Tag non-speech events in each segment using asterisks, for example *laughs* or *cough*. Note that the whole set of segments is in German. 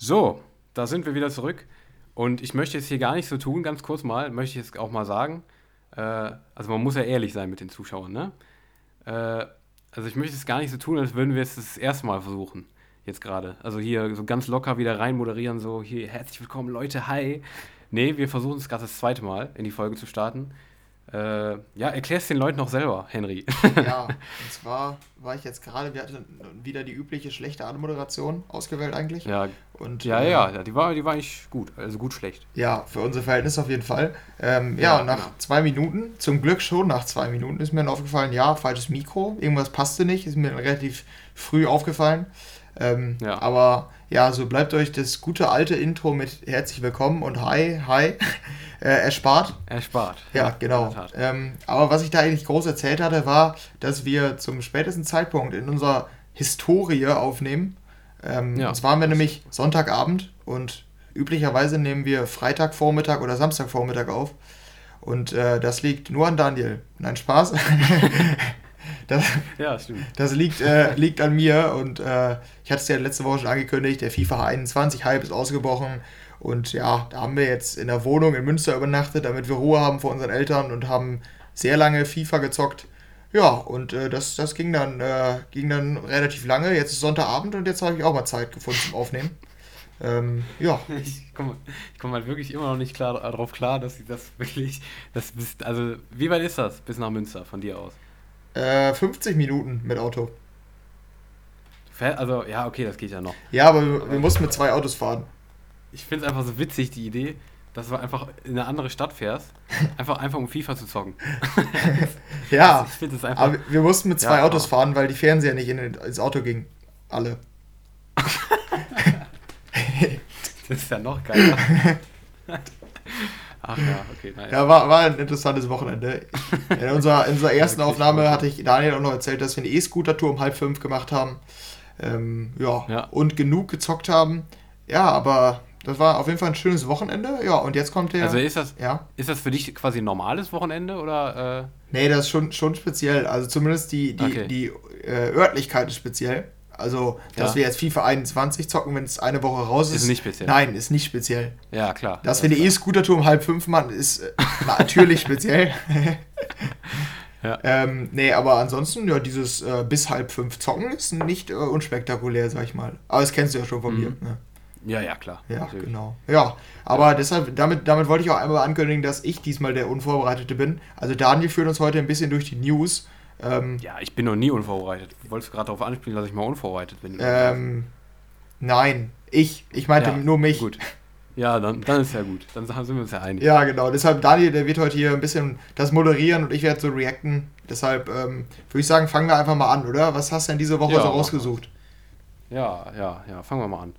So, da sind wir wieder zurück. Und ich möchte jetzt hier gar nicht so tun, ganz kurz mal, möchte ich jetzt auch mal sagen. Äh, also man muss ja ehrlich sein mit den Zuschauern, ne? Äh, also ich möchte es gar nicht so tun, als würden wir es das erste Mal versuchen. Jetzt gerade. Also hier so ganz locker wieder rein moderieren, so hier herzlich willkommen, Leute, hi. Nee, wir versuchen es gerade das zweite Mal in die Folge zu starten. Äh, ja, erklär es den Leuten noch selber, Henry. *laughs* ja, *laughs* und zwar war ich jetzt gerade, wir hatten wieder die übliche schlechte Anmoderation ausgewählt eigentlich. Ja, und, ja, äh, ja, die war, die war eigentlich gut, also gut schlecht. Ja, für unsere Verhältnisse auf jeden Fall. Ähm, ja, ja nach genau. zwei Minuten, zum Glück schon nach zwei Minuten, ist mir dann aufgefallen, ja, falsches Mikro, irgendwas passte nicht, ist mir relativ früh aufgefallen. Ähm, ja. Aber ja, so bleibt euch das gute alte Intro mit herzlich willkommen und hi, hi *laughs* äh, erspart. Erspart. Ja, genau. Ähm, aber was ich da eigentlich groß erzählt hatte, war, dass wir zum spätesten Zeitpunkt in unserer Historie aufnehmen. Ähm, ja. Zwar haben wir nämlich Sonntagabend und üblicherweise nehmen wir Freitagvormittag oder Samstagvormittag auf. Und äh, das liegt nur an Daniel. Nein, Spaß. *laughs* Das, *laughs* ja, stimmt. Das liegt, äh, liegt an mir und äh, ich hatte es ja letzte Woche schon angekündigt, der FIFA 21 Hype ist ausgebrochen und ja, da haben wir jetzt in der Wohnung in Münster übernachtet, damit wir Ruhe haben vor unseren Eltern und haben sehr lange FIFA gezockt. Ja, und äh, das, das ging, dann, äh, ging dann relativ lange. Jetzt ist Sonntagabend und jetzt habe ich auch mal Zeit gefunden zum Aufnehmen. Ähm, ja. *laughs* Ich komme komm halt wirklich immer noch nicht klar, darauf klar, dass ich das wirklich. Das bist, also, wie weit ist das bis nach Münster von dir aus? Äh, 50 Minuten mit Auto. Also, ja, okay, das geht ja noch. Ja, aber wir, wir mussten mit zwei Autos fahren. Ich finde es einfach so witzig, die Idee, dass du einfach in eine andere Stadt fährst, *laughs* einfach, einfach um FIFA zu zocken. *laughs* ja, ich finde es einfach. Aber wir mussten mit zwei ja, Autos fahren, weil die Fernseher nicht in, ins Auto gingen. Alle. *laughs* das ist ja noch geiler. Ach ja, okay. Naja. Ja, war, war ein interessantes Wochenende. *laughs* In unserer, in unserer ersten Aufnahme hatte ich Daniel auch noch erzählt, dass wir eine E-Scooter-Tour um halb fünf gemacht haben. Ähm, ja, ja, und genug gezockt haben. Ja, aber das war auf jeden Fall ein schönes Wochenende. Ja, und jetzt kommt der. Also ist das, ja? ist das für dich quasi ein normales Wochenende oder? Äh? Nee, das ist schon, schon speziell. Also zumindest die, die, okay. die äh, Örtlichkeit ist speziell. Also, dass ja. wir jetzt FIFA 21 zocken, wenn es eine Woche raus ist. Ist nicht speziell. Nein, ist nicht speziell. Ja, klar. Dass wir eine E-Scooter-Tour um halb fünf machen, ist äh, natürlich speziell. *laughs* ja. ähm, nee, aber ansonsten, ja, dieses äh, bis halb fünf zocken ist nicht äh, unspektakulär, sag ich mal. Aber das kennst du ja schon von mhm. mir. Ne? Ja, ja, klar. Ja, natürlich. genau. Ja, aber ja. deshalb, damit, damit wollte ich auch einmal ankündigen, dass ich diesmal der Unvorbereitete bin. Also Daniel führt uns heute ein bisschen durch die News. Ähm, ja, ich bin noch nie unvorbereitet. Du wolltest gerade darauf anspielen, dass ich mal unvorbereitet bin. Ähm, nein, ich. Ich meinte ja, nur mich. Gut. Ja, dann, dann ist ja gut. Dann sind wir uns ja einig. Ja, genau. Deshalb, Daniel, der wird heute hier ein bisschen das moderieren und ich werde so reacten. Deshalb ähm, würde ich sagen, fangen wir einfach mal an, oder? Was hast du denn diese Woche ja, so rausgesucht? Ja, ja, ja, fangen wir mal an.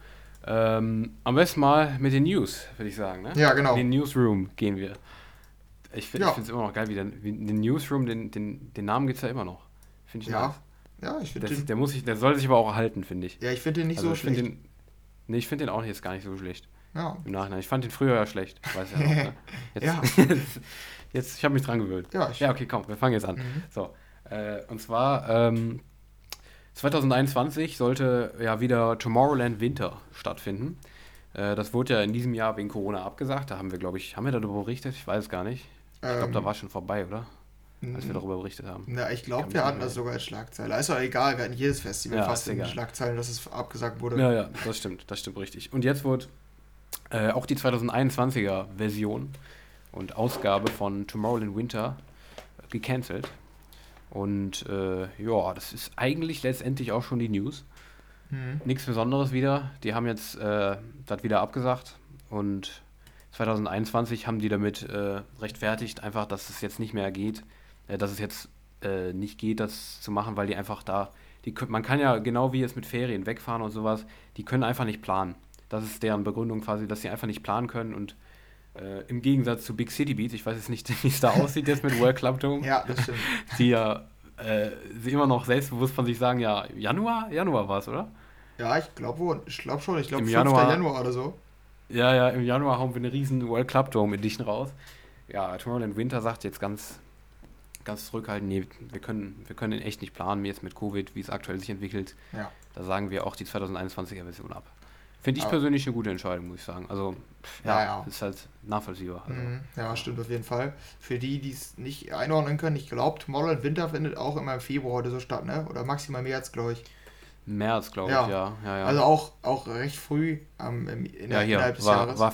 Ähm, am besten mal mit den News, würde ich sagen. Ne? Ja, genau. In den Newsroom gehen wir. Ich finde ja. es immer noch geil, wie, der, wie den Newsroom, den, den, den Namen gibt es ja immer noch. Finde ich ja. nice. Ja, ich finde. Der, muss sich, der soll sich aber auch erhalten, finde ich. Ja, ich finde den nicht also so schlecht. Den, nee, ich finde den auch jetzt gar nicht so schlecht. Ja. Im Nachhinein. Ich fand den früher ja schlecht. Weiß ja, noch, ne? *laughs* Jetzt, ja. *laughs* jetzt, jetzt, ich habe mich dran gewöhnt. Ja, ja, okay, komm, wir fangen jetzt an. Mhm. So. Äh, und zwar, ähm, 2021 sollte ja wieder Tomorrowland Winter stattfinden. Äh, das wurde ja in diesem Jahr wegen Corona abgesagt. Da haben wir, glaube ich, haben wir darüber berichtet? Ich weiß es gar nicht. Ich glaube, ähm, da war schon vorbei, oder? Als wir darüber berichtet haben. Na, ich glaube, wir hatten das sogar als Schlagzeile. Ist doch egal, wir hatten jedes Festival ja, fast in Schlagzeilen, dass es abgesagt wurde. Ja, ja, das stimmt, das stimmt richtig. Und jetzt wurde äh, auch die 2021er Version und Ausgabe von Tomorrowland Winter gecancelt. Und äh, ja, das ist eigentlich letztendlich auch schon die News. Mhm. Nichts Besonderes wieder. Die haben jetzt äh, das wieder abgesagt und 2021 haben die damit äh, rechtfertigt, einfach, dass es jetzt nicht mehr geht, äh, dass es jetzt äh, nicht geht, das zu machen, weil die einfach da, die, man kann ja genau wie jetzt mit Ferien wegfahren und sowas, die können einfach nicht planen. Das ist deren Begründung quasi, dass sie einfach nicht planen können und äh, im Gegensatz zu Big City Beats, ich weiß jetzt nicht, *laughs* wie es da aussieht jetzt mit World Club Dome. ja, das stimmt. *laughs* Die ja äh, sie immer noch selbstbewusst von sich sagen, ja, Januar? Januar war es, oder? Ja, ich glaube ich glaub schon. Ich glaube 5. Januar, Januar oder so. Ja, ja, im Januar hauen wir eine riesen World Club Dome Edition raus. Ja, Tomorrowland Winter sagt jetzt ganz, ganz zurückhaltend, nee, wir können, wir können echt nicht planen, jetzt mit Covid, wie es aktuell sich entwickelt. Ja. Da sagen wir auch die 2021er Version ab. Finde ich aber persönlich eine gute Entscheidung, muss ich sagen. Also, ja, ja, ja. ist halt nachvollziehbar. Also. Mhm. Ja, stimmt auf jeden Fall. Für die, die es nicht einordnen können, ich glaube, Tomorrowland Winter findet auch immer im Februar heute so statt, ne? Oder maximal März, glaube ich. März, glaube ja. ich, ja. ja, ja. Also auch, auch recht früh ähm, in, ja, hier, innerhalb des war, Jahres. War,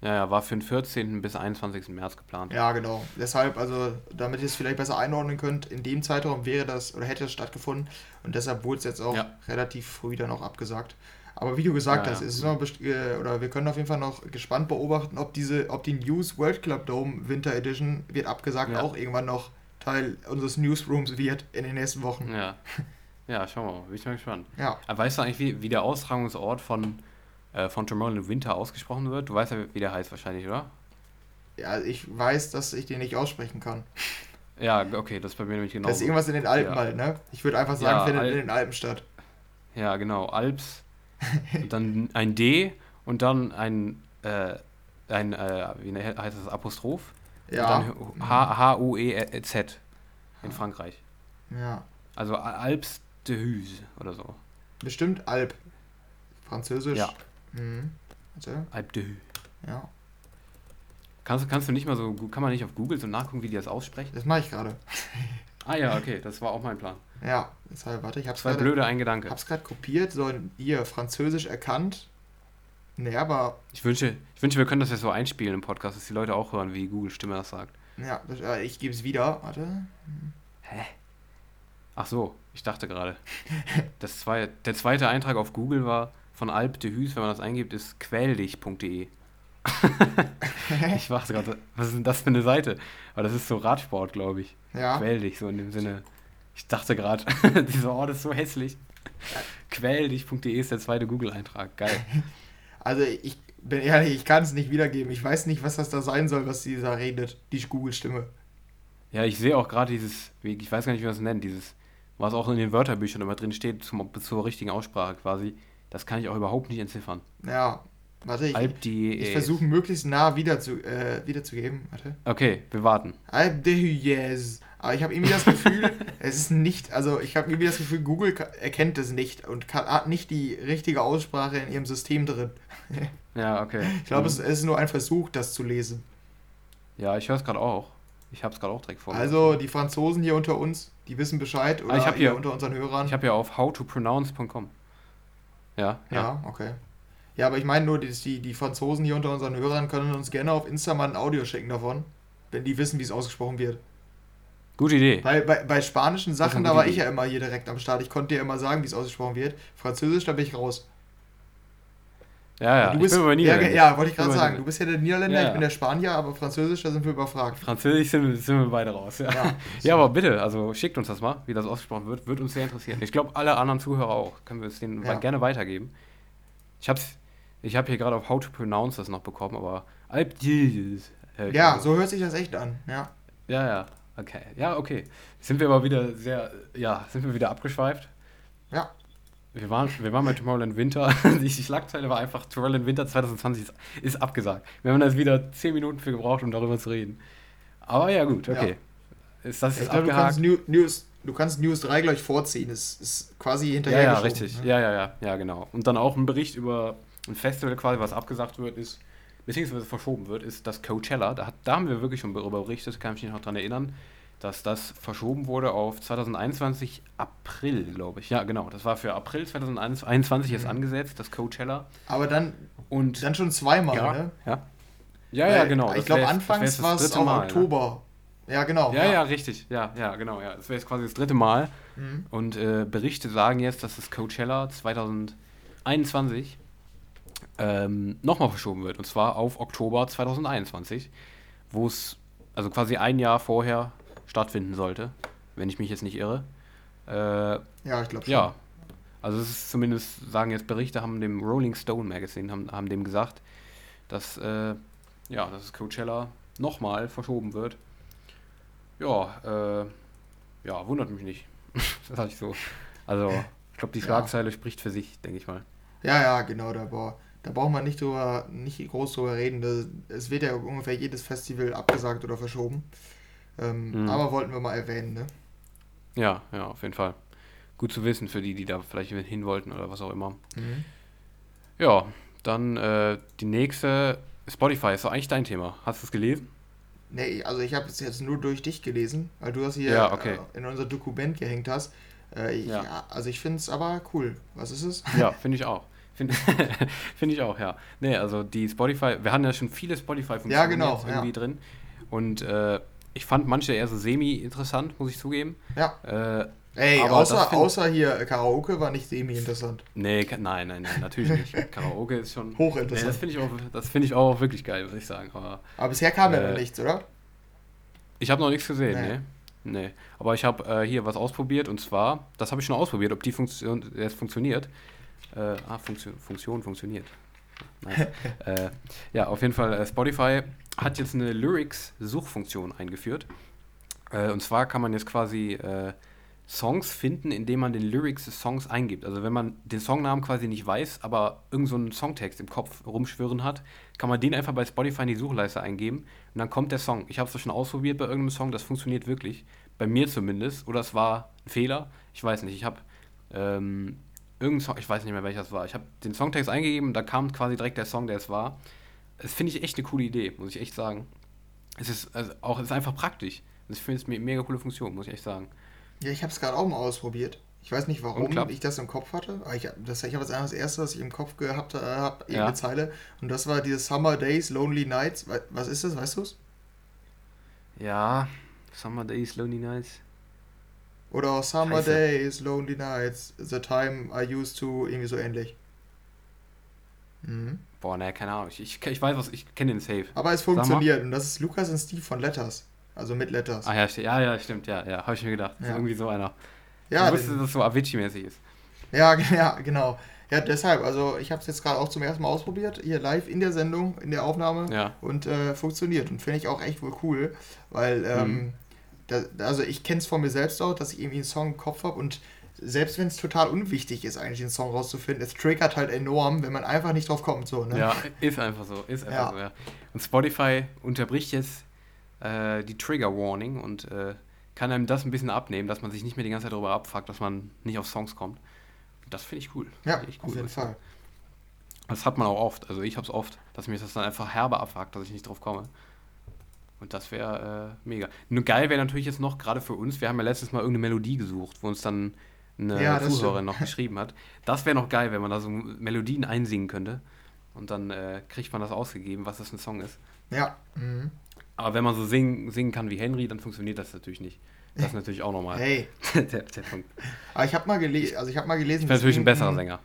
ja, ja, war für den 14. bis 21. März geplant. Ja, genau. Deshalb, also, damit ihr es vielleicht besser einordnen könnt, in dem Zeitraum wäre das oder hätte es stattgefunden und deshalb wurde es jetzt auch ja. relativ früh dann auch abgesagt. Aber wie du gesagt ja, hast, ja. ist es noch äh, oder wir können auf jeden Fall noch gespannt beobachten, ob diese, ob die News World Club Dome Winter Edition wird abgesagt auch irgendwann noch Teil unseres Newsrooms wird in den nächsten Wochen. Ja. *laughs* Ja, schauen wir mal. Bin ich mal gespannt. Ja. Aber weißt du eigentlich, wie, wie der Austragungsort von äh, von Tomorrowland Winter ausgesprochen wird. Du weißt ja, wie der heißt wahrscheinlich, oder? Ja, ich weiß, dass ich den nicht aussprechen kann. Ja, okay, das ist bei mir nämlich genau. Das ist irgendwas in den Alpen ja. halt, ne? Ich würde einfach sagen, ja, findet Al in den Alpen statt. Ja, genau. Alps, *laughs* dann ein D und dann ein, äh, ein äh, wie ne, heißt das, Apostroph? Ja. Und dann H-U-E-Z in Frankreich. Ja. Also Alps de Huse oder so. Bestimmt Alp. Französisch. Ja. Mhm. Warte. Alp de Ja. Kannst, kannst du nicht mal so, kann man nicht auf Google so nachgucken, wie die das aussprechen? Das mache ich gerade. *laughs* ah ja, okay, das war auch mein Plan. Ja, deshalb, warte, ich hab's Zwei grade, blöde, ein Gedanke. Hab's gerade kopiert, so ihr Französisch erkannt. Nee, aber. Ich wünsche, ich wünsche, wir können das jetzt so einspielen im Podcast, dass die Leute auch hören, wie Google Stimme das sagt. Ja, das, äh, ich gebe es wieder. Warte. Hä? Ach so, ich dachte gerade. Das zwei, der zweite Eintrag auf Google war von Alp de Hüs, wenn man das eingibt, ist quäldich.de. *laughs* ich warte gerade, was ist denn das für eine Seite? Aber das ist so Radsport, glaube ich. Ja. Quäldich, so in dem Sinne. Ich dachte gerade, *laughs* dieser Ort ist so hässlich. Quäldich.de ist der zweite Google-Eintrag. Geil. *laughs* Also ich bin ehrlich, ich kann es nicht wiedergeben. Ich weiß nicht, was das da sein soll, was dieser redet, die Google-Stimme. Ja, ich sehe auch gerade dieses, ich weiß gar nicht, wie man es nennt, dieses, was auch in den Wörterbüchern immer drin steht, zum, zur richtigen Aussprache quasi das kann ich auch überhaupt nicht entziffern. Ja, warte, ich, ich versuche möglichst nah wieder zu, äh, wiederzugeben. Warte. Okay, wir warten. Alp de Huyes. Aber ich habe irgendwie das Gefühl, *laughs* es ist nicht, also ich habe irgendwie das Gefühl, Google erkennt es nicht und kann, hat nicht die richtige Aussprache in ihrem System drin. *laughs* ja, okay. Ich glaube, mhm. es ist nur ein Versuch, das zu lesen. Ja, ich höre es gerade auch. Ich habe es gerade auch direkt vor. Also die Franzosen hier unter uns, die wissen Bescheid oder ah, ich hier, hier unter unseren Hörern. Ich habe ja auf howtopronounce.com. Ja, ja. Ja, okay. Ja, aber ich meine nur, die, die Franzosen hier unter unseren Hörern können uns gerne auf Insta mal ein Audio schicken davon, wenn die wissen, wie es ausgesprochen wird. Gute Idee. Weil bei, bei spanischen Sachen, da war Idee. ich ja immer hier direkt am Start. Ich konnte dir immer sagen, wie es ausgesprochen wird. Französisch, da bin ich raus. Ja, ja, du bist, ich bin ja, ja, wollte ich gerade sagen. Du bist ja der Niederländer, ja, ich bin der Spanier, aber Französisch, da sind wir überfragt. Französisch sind, sind wir beide raus, ja. Ja, ja, aber bitte, also schickt uns das mal, wie das ausgesprochen wird. Würde uns sehr interessieren. Ich glaube, alle anderen Zuhörer auch. Können wir es denen gerne weitergeben. Ich habe ich hab hier gerade auf How to Pronounce das noch bekommen, aber Alp Ja, so hört sich das echt an, ja. Ja, ja, okay. Ja, okay. Sind wir aber wieder sehr, ja, sind wir wieder abgeschweift? Ja. Wir waren, wir waren bei Tomorrowland Winter. *laughs* Die Schlagzeile war einfach, Tomorrowland Winter 2020 ist, ist abgesagt. Wir haben jetzt wieder 10 Minuten für gebraucht, um darüber zu reden. Aber ja, gut, okay. Ja. Ist das jetzt ich abgehakt? Glaub, du kannst News, du kannst News 3 gleich vorziehen. Das ist quasi hinterher. Ja, ja, richtig. Ne? Ja, ja, ja, ja, genau. Und dann auch ein Bericht über ein Festival quasi, was abgesagt wird, ist, beziehungsweise verschoben wird, ist das Coachella. Da, hat, da haben wir wirklich schon darüber berichtet, kann ich mich noch daran erinnern, dass das verschoben wurde auf 2021 April, glaube ich. Ja, genau. Das war für April 2021 mhm. jetzt angesetzt, das Coachella. Aber dann, Und, dann schon zweimal, ja, ne? Ja. Ja, ja, genau. Ich glaube, anfangs war es auch Oktober. Ne? Ja, genau. Ja, ja, ja, richtig. Ja, ja, genau. Ja. Das wäre jetzt quasi das dritte Mal. Mhm. Und äh, Berichte sagen jetzt, dass das Coachella 2021 ähm, nochmal verschoben wird. Und zwar auf Oktober 2021, wo es also quasi ein Jahr vorher stattfinden sollte, wenn ich mich jetzt nicht irre. Äh, ja, ich glaube schon. Ja. Also es ist zumindest, sagen jetzt Berichte, haben dem Rolling Stone Magazine, haben, haben dem gesagt, dass, äh, ja, dass das Coachella nochmal verschoben wird ja, äh, ja, wundert mich nicht. *laughs* das hatte ich so. Also, ich glaube, die Schlagzeile ja. spricht für sich, denke ich mal. Ja, ja, genau, da, boah, da braucht man nicht, drüber, nicht groß drüber reden. Es wird ja ungefähr jedes Festival abgesagt oder verschoben. Ähm, mhm. Aber wollten wir mal erwähnen, ne? Ja, ja, auf jeden Fall. Gut zu wissen für die, die da vielleicht hin wollten oder was auch immer. Mhm. Ja, dann äh, die nächste, Spotify ist doch eigentlich dein Thema. Hast du es gelesen? Nee, also ich habe es jetzt nur durch dich gelesen, weil du das hier ja, okay. äh, in unser Dokument gehängt hast. Äh, ja. ja. also ich finde es aber cool. Was ist es? Ja, *laughs* finde ich auch. Finde *laughs* find ich auch, ja. Nee, also die Spotify, wir hatten ja schon viele Spotify-Funktionen ja, genau, irgendwie ja. drin. Und äh, ich fand manche eher so semi-interessant, muss ich zugeben. Ja. Äh, Ey, außer, außer hier Karaoke war nicht semi-interessant. Nee, nein, nein, nein, natürlich nicht. *laughs* Karaoke ist schon. Hochinteressant. Nee, das finde ich, auch, find ich auch wirklich geil, muss ich sagen. Aber, Aber bisher kam äh, ja noch nichts, oder? Ich habe noch nichts gesehen, nee. nee. nee. Aber ich habe äh, hier was ausprobiert und zwar, das habe ich schon ausprobiert, ob die Funktion jetzt funktioniert. Äh, ah, Funktion, Funktion funktioniert. Nice. *laughs* äh, ja, auf jeden Fall, äh, Spotify hat jetzt eine Lyrics-Suchfunktion eingeführt. Äh, und zwar kann man jetzt quasi äh, Songs finden, indem man den Lyrics des Songs eingibt. Also wenn man den Songnamen quasi nicht weiß, aber irgendeinen so Songtext im Kopf rumschwirren hat, kann man den einfach bei Spotify in die Suchleiste eingeben und dann kommt der Song. Ich habe es schon ausprobiert bei irgendeinem Song, das funktioniert wirklich. Bei mir zumindest. Oder es war ein Fehler. Ich weiß nicht. Ich habe ähm, irgendeinen Song, ich weiß nicht mehr welcher es war. Ich habe den Songtext eingegeben und da kam quasi direkt der Song, der es war. Das finde ich echt eine coole Idee, muss ich echt sagen. Es ist also auch es ist einfach praktisch. Also ich finde es eine mega coole Funktion, muss ich echt sagen. Ja, ich habe es gerade auch mal ausprobiert. Ich weiß nicht, warum ich das im Kopf hatte. Aber ich, das, ich habe jetzt das erste, was ich im Kopf gehabt habe, äh, ja. Zeile. Und das war dieses Summer Days, Lonely Nights. Was ist das, weißt du es? Ja, Summer Days, Lonely Nights. Oder Summer Scheiße. Days, Lonely Nights, The Time I Used to, irgendwie so ähnlich. Mhm. Boah, ne, keine Ahnung. Ich, ich, ich weiß was, ich kenne den Safe. Aber es funktioniert und das ist Lukas und Steve von Letters. Also mit Letters. Ah ja, ja, ja stimmt, ja, ja, habe ich mir gedacht. Ja. irgendwie so einer. Ja, ich wusste, dass es so Avicii-mäßig ist. Ja, *laughs* ja, genau. Ja, deshalb, also ich habe es jetzt gerade auch zum ersten Mal ausprobiert, hier live in der Sendung, in der Aufnahme ja. und äh, funktioniert und finde ich auch echt wohl cool, weil, ähm, mhm. da, also ich kenne es von mir selbst auch, dass ich irgendwie einen Song im Kopf habe und selbst wenn es total unwichtig ist, eigentlich den Song rauszufinden, es triggert halt enorm, wenn man einfach nicht drauf kommt. So, ne? Ja, ist einfach so, ist einfach ja. so, ja. Und Spotify unterbricht jetzt äh, die Trigger Warning und äh, kann einem das ein bisschen abnehmen, dass man sich nicht mehr die ganze Zeit darüber abfuckt, dass man nicht auf Songs kommt. Das finde ich cool. Ja, ich cool, auf jeden Fall. Das hat man auch oft, also ich habe es oft, dass mich das dann einfach herbe abfuckt, dass ich nicht drauf komme. Und das wäre äh, mega. Nur geil wäre natürlich jetzt noch, gerade für uns, wir haben ja letztes Mal irgendeine Melodie gesucht, wo uns dann eine ja, Zuhörerin noch *laughs* geschrieben hat. Das wäre noch geil, wenn man da so Melodien einsingen könnte. Und dann äh, kriegt man das ausgegeben, was das ein Song ist. Ja. Mhm. Aber wenn man so singen, singen kann wie Henry, dann funktioniert das natürlich nicht. Das ist natürlich auch nochmal *laughs* hey. *laughs* der, der Punkt. Aber ich habe mal, gele also hab mal gelesen. Ich bin natürlich ein besserer Sänger.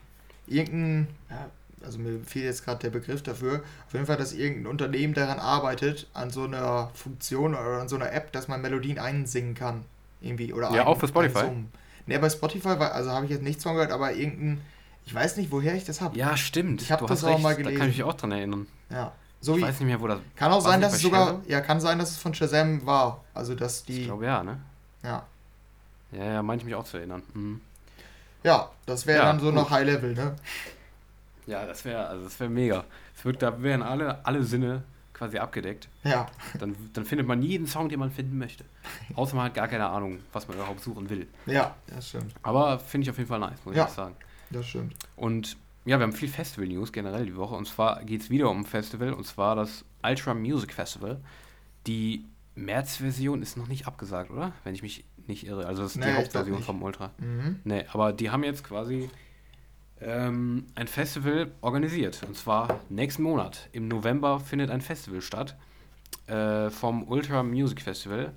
Irgendein, ja, also mir fiel jetzt gerade der Begriff dafür, auf jeden Fall, dass irgendein Unternehmen daran arbeitet, an so einer Funktion oder an so einer App, dass man Melodien einsingen kann. Irgendwie. Oder ja, ein, auch für Spotify. Ne, bei Spotify, also habe ich jetzt nichts von gehört, aber irgendein, ich weiß nicht, woher ich das habe. Ja, stimmt. Ich habe das auch recht, mal gelesen. Da kann ich mich auch dran erinnern. Ja. So ich weiß nicht mehr, wo das. Kann auch sein, dass es sogar. Ja, kann sein, dass es von Shazam war. Also, dass die. Ich glaube ja, ne? Ja. Ja, ja, meine ich mich auch zu erinnern. Mhm. Ja, das wäre ja, dann so gut. noch High Level, ne? *laughs* Ja, das wäre, also das wäre mega. Es wird, da wären alle, alle Sinne quasi abgedeckt. Ja. Dann, dann findet man jeden Song, den man finden möchte. Außer man hat gar keine Ahnung, was man überhaupt suchen will. Ja, das stimmt. Aber finde ich auf jeden Fall nice, muss ja, ich sagen. Das stimmt. Und ja, wir haben viel Festival-News generell die Woche. Und zwar geht es wieder um ein Festival, und zwar das Ultra Music Festival. Die März-Version ist noch nicht abgesagt, oder? Wenn ich mich nicht irre. Also das ist nee, die Hauptversion vom Ultra. Mhm. Nee, aber die haben jetzt quasi ähm, ein Festival organisiert. Und zwar nächsten Monat. Im November findet ein Festival statt. Äh, vom Ultra Music Festival.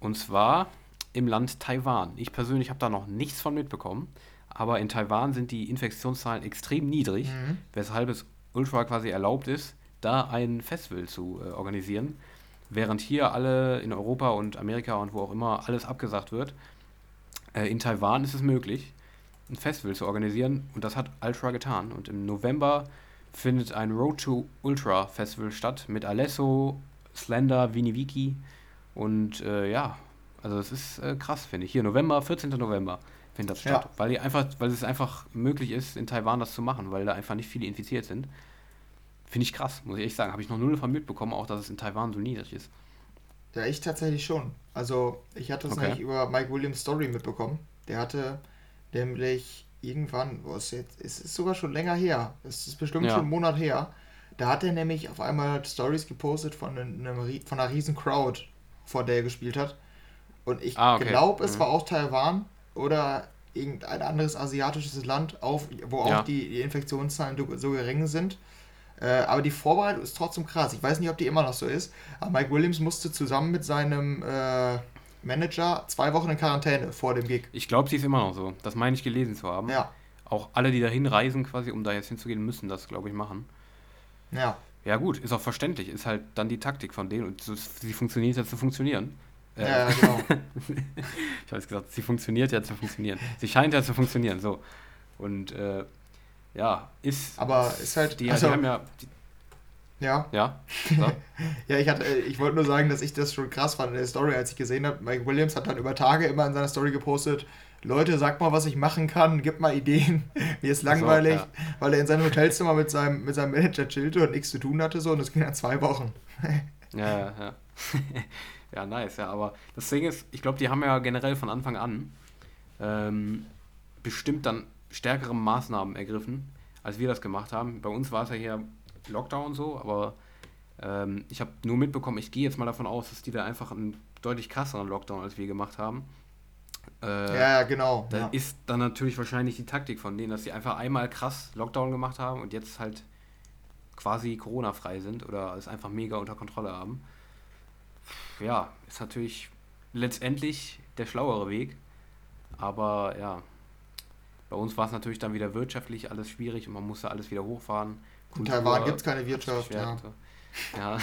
Und zwar im Land Taiwan. Ich persönlich habe da noch nichts von mitbekommen. Aber in Taiwan sind die Infektionszahlen extrem niedrig, mhm. weshalb es ultra quasi erlaubt ist, da ein Festival zu äh, organisieren. Während hier alle in Europa und Amerika und wo auch immer alles abgesagt wird, äh, in Taiwan ist es möglich, ein Festival zu organisieren und das hat Ultra getan. Und im November findet ein Road to Ultra Festival statt mit Alesso, Slender, Viniviki und äh, ja, also es ist äh, krass, finde ich. Hier November, 14. November findet das statt. Ja. Weil, die einfach, weil es einfach möglich ist, in Taiwan das zu machen, weil da einfach nicht viele infiziert sind. Finde ich krass, muss ich echt sagen. Habe ich noch null von mitbekommen, auch dass es in Taiwan so niedrig ist. Ja, ich tatsächlich schon. Also, ich hatte das okay. nämlich über Mike Williams Story mitbekommen. Der hatte nämlich irgendwann, wo es jetzt, es ist sogar schon länger her, es ist bestimmt ja. schon einen Monat her, da hat er nämlich auf einmal Stories gepostet von, einem, von einer riesen Crowd, vor der er gespielt hat. Und ich ah, okay. glaube, es mhm. war auch Taiwan oder irgendein anderes asiatisches Land, auf, wo ja. auch die, die Infektionszahlen so gering sind. Äh, aber die Vorbereitung ist trotzdem krass. Ich weiß nicht, ob die immer noch so ist. Aber Mike Williams musste zusammen mit seinem äh, Manager zwei Wochen in Quarantäne vor dem Gig. Ich glaube, sie ist immer noch so. Das meine ich gelesen zu haben. Ja. Auch alle, die dahin reisen, quasi, um da jetzt hinzugehen, müssen das, glaube ich, machen. Ja. Ja, gut, ist auch verständlich. Ist halt dann die Taktik von denen und sie funktioniert ja zu funktionieren. Äh, ja, genau. *laughs* ich habe jetzt gesagt, sie funktioniert ja zu funktionieren. Sie scheint ja zu funktionieren, so. Und äh, ja, ist. Aber ist halt. Die, also, die haben ja. Die, ja. *laughs* Ja. ja, ich, äh, ich wollte nur sagen, dass ich das schon krass fand in der Story, als ich gesehen habe. Mike Williams hat dann über Tage immer in seiner Story gepostet: Leute, sag mal, was ich machen kann, gib mal Ideen. *laughs* Mir ist langweilig, so, ja. weil er in seinem Hotelzimmer mit seinem, mit seinem Manager chillte und nichts zu tun hatte, so und das ging dann zwei Wochen. *laughs* ja, ja, ja. Ja, nice, ja, aber das Ding ist, ich glaube, die haben ja generell von Anfang an ähm, bestimmt dann stärkere Maßnahmen ergriffen, als wir das gemacht haben. Bei uns war es ja hier Lockdown so, aber ähm, ich habe nur mitbekommen, ich gehe jetzt mal davon aus, dass die da einfach einen deutlich krasseren Lockdown als wir gemacht haben. Äh, ja, genau. Da ja. ist dann natürlich wahrscheinlich die Taktik von denen, dass sie einfach einmal krass Lockdown gemacht haben und jetzt halt quasi Corona-frei sind oder es einfach mega unter Kontrolle haben ja, ist natürlich letztendlich der schlauere Weg. Aber ja, bei uns war es natürlich dann wieder wirtschaftlich alles schwierig und man musste alles wieder hochfahren. In Taiwan gibt es keine Wirtschaft, ja. Ja.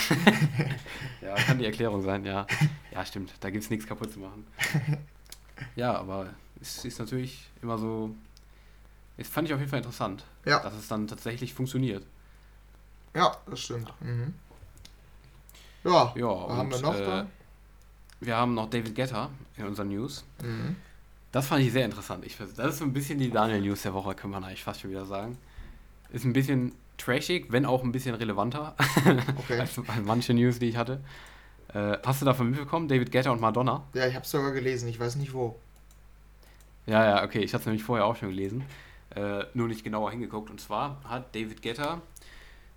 *laughs* ja, kann die Erklärung sein, ja. Ja, stimmt, da gibt es nichts kaputt zu machen. *laughs* Ja, aber es ist natürlich immer so. Das fand ich auf jeden Fall interessant, ja. dass es dann tatsächlich funktioniert. Ja, das stimmt. Mhm. Ja, ja was haben wir noch äh, da? Wir haben noch David Getter in unseren News. Mhm. Das fand ich sehr interessant. Ich, das ist so ein bisschen die Daniel-News der Woche, kann man eigentlich fast schon wieder sagen. Ist ein bisschen trashig, wenn auch ein bisschen relevanter *laughs* okay. als, manche News, die ich hatte. Äh, hast du davon mitbekommen? David Getter und Madonna? Ja, ich habe es sogar gelesen, ich weiß nicht wo. Ja, ja, okay, ich hatte es nämlich vorher auch schon gelesen. Äh, nur nicht genauer hingeguckt. Und zwar hat David Getter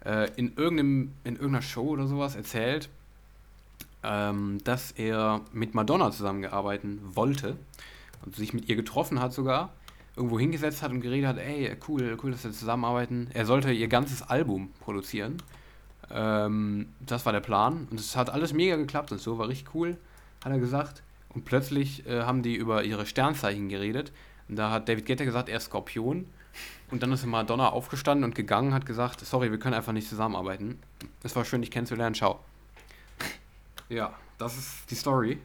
äh, in, irgendeinem, in irgendeiner Show oder sowas erzählt, ähm, dass er mit Madonna zusammengearbeitet wollte und sich mit ihr getroffen hat sogar, irgendwo hingesetzt hat und geredet hat, ey, cool, cool, dass wir zusammenarbeiten. Er sollte ihr ganzes Album produzieren. Ähm, das war der Plan und es hat alles mega geklappt und so, war richtig cool, hat er gesagt. Und plötzlich äh, haben die über ihre Sternzeichen geredet. Und da hat David Guetta gesagt, er ist Skorpion. Und dann ist Madonna aufgestanden und gegangen, hat gesagt, sorry, wir können einfach nicht zusammenarbeiten. Es war schön, dich kennenzulernen, ciao. Ja, das ist die Story.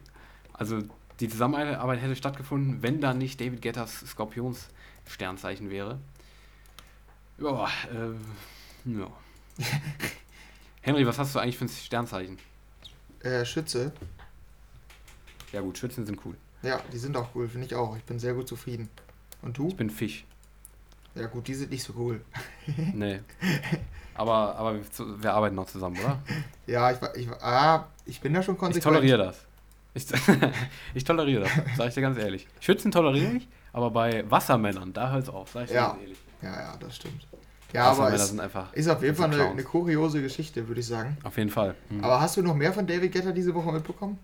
Also die Zusammenarbeit hätte stattgefunden, wenn da nicht David Getters Skorpions Sternzeichen wäre. Ja, äh, ja. *laughs* Henry, was hast du eigentlich für ein Sternzeichen? Äh, Schütze. Ja gut, Schützen sind cool. Ja, die sind auch cool, finde ich auch. Ich bin sehr gut zufrieden. Und du? Ich bin Fisch. Ja gut, die sind nicht so cool. *laughs* nee. Aber, aber wir arbeiten noch zusammen, oder? *laughs* Ja, ich, ich, ah, ich bin da schon konsequent. Ich toleriere das. Ich, *laughs* ich toleriere das, sag ich dir ganz ehrlich. Schützen toleriere ich, aber bei Wassermännern, da hört es auf, sag ich dir ja. ganz ehrlich. Ja, ja, das stimmt. Ja, aber es sind einfach ist auf jeden Fall eine, eine, kuriose Geschichte, würde ich sagen. Auf jeden Fall. Mhm. Aber hast du noch mehr von David Getter diese Woche mitbekommen?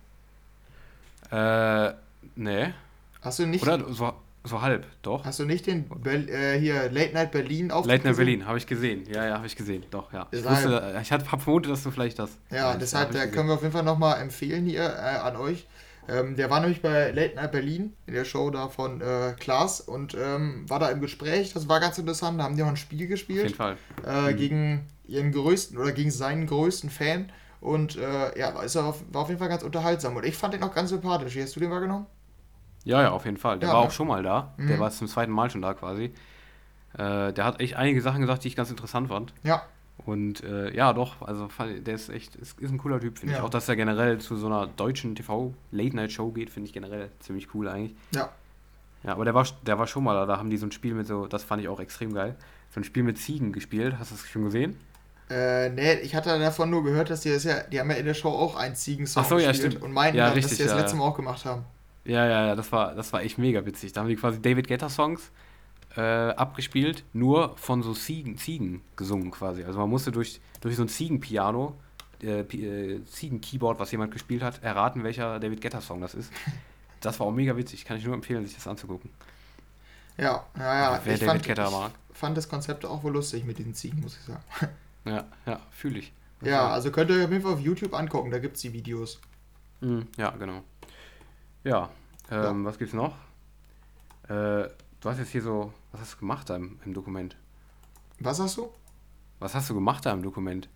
Äh, nee. Hast du nicht? Oder so, so halb, doch. Hast du nicht den Be äh, hier Late Night Berlin auf Late Night Berlin, habe ich gesehen. Ja, ja, habe ich gesehen. Doch, ja. Ich, wusste, ich habe vermutet, dass du vielleicht das. Ja, meinst, deshalb da können wir auf jeden Fall nochmal empfehlen hier äh, an euch. Ähm, der war nämlich bei Late Night Berlin in der Show da von äh, Klaas und ähm, war da im Gespräch. Das war ganz interessant. Da haben die auch ein Spiel gespielt. Auf jeden Fall. Äh, mhm. Gegen ihren größten oder gegen seinen größten Fan. Und äh, ja, ist auf, war auf jeden Fall ganz unterhaltsam. Und ich fand den auch ganz sympathisch. Wie hast du den wahrgenommen? Ja, ja, auf jeden Fall. Der ja, war ne? auch schon mal da. Mhm. Der war zum zweiten Mal schon da quasi. Äh, der hat echt einige Sachen gesagt, die ich ganz interessant fand. Ja. Und äh, ja, doch, also der ist echt, ist, ist ein cooler Typ, finde ja. ich. Auch, dass er generell zu so einer deutschen TV-Late-Night-Show geht, finde ich generell ziemlich cool eigentlich. Ja. Ja, aber der war, der war schon mal da, da haben die so ein Spiel mit so, das fand ich auch extrem geil, so ein Spiel mit Ziegen gespielt. Hast du das schon gesehen? Äh, nee, ich hatte davon nur gehört, dass die das ja, die haben ja in der Show auch einen Ziegensong Ach so, ja, stimmt. und meinten, ja, dann, richtig, dass die das ja, letzte Mal auch gemacht haben. Ja, ja, ja, das war, das war echt mega witzig. Da haben die quasi David Guetta Songs äh, abgespielt, nur von so Ziegen, Ziegen gesungen quasi. Also man musste durch, durch so ein Ziegenpiano, äh, äh, Ziegen-Keyboard, was jemand gespielt hat, erraten, welcher David Guetta-Song das ist. Das war auch mega witzig. Kann ich nur empfehlen, sich das anzugucken. Ja, ja, ja. Wer ich David fand, Guetta mag. fand das Konzept auch wohl lustig mit diesen Ziegen, muss ich sagen. Ja, ja, fühle ich. Ja, also könnt ihr euch auf jeden Fall auf YouTube angucken, da gibt es die Videos. Mhm, ja, genau. Ja, ähm, ja. was gibt's noch? Äh, du hast jetzt hier so, was hast du gemacht da im, im, Dokument? Was hast du? Was hast du gemacht da im Dokument?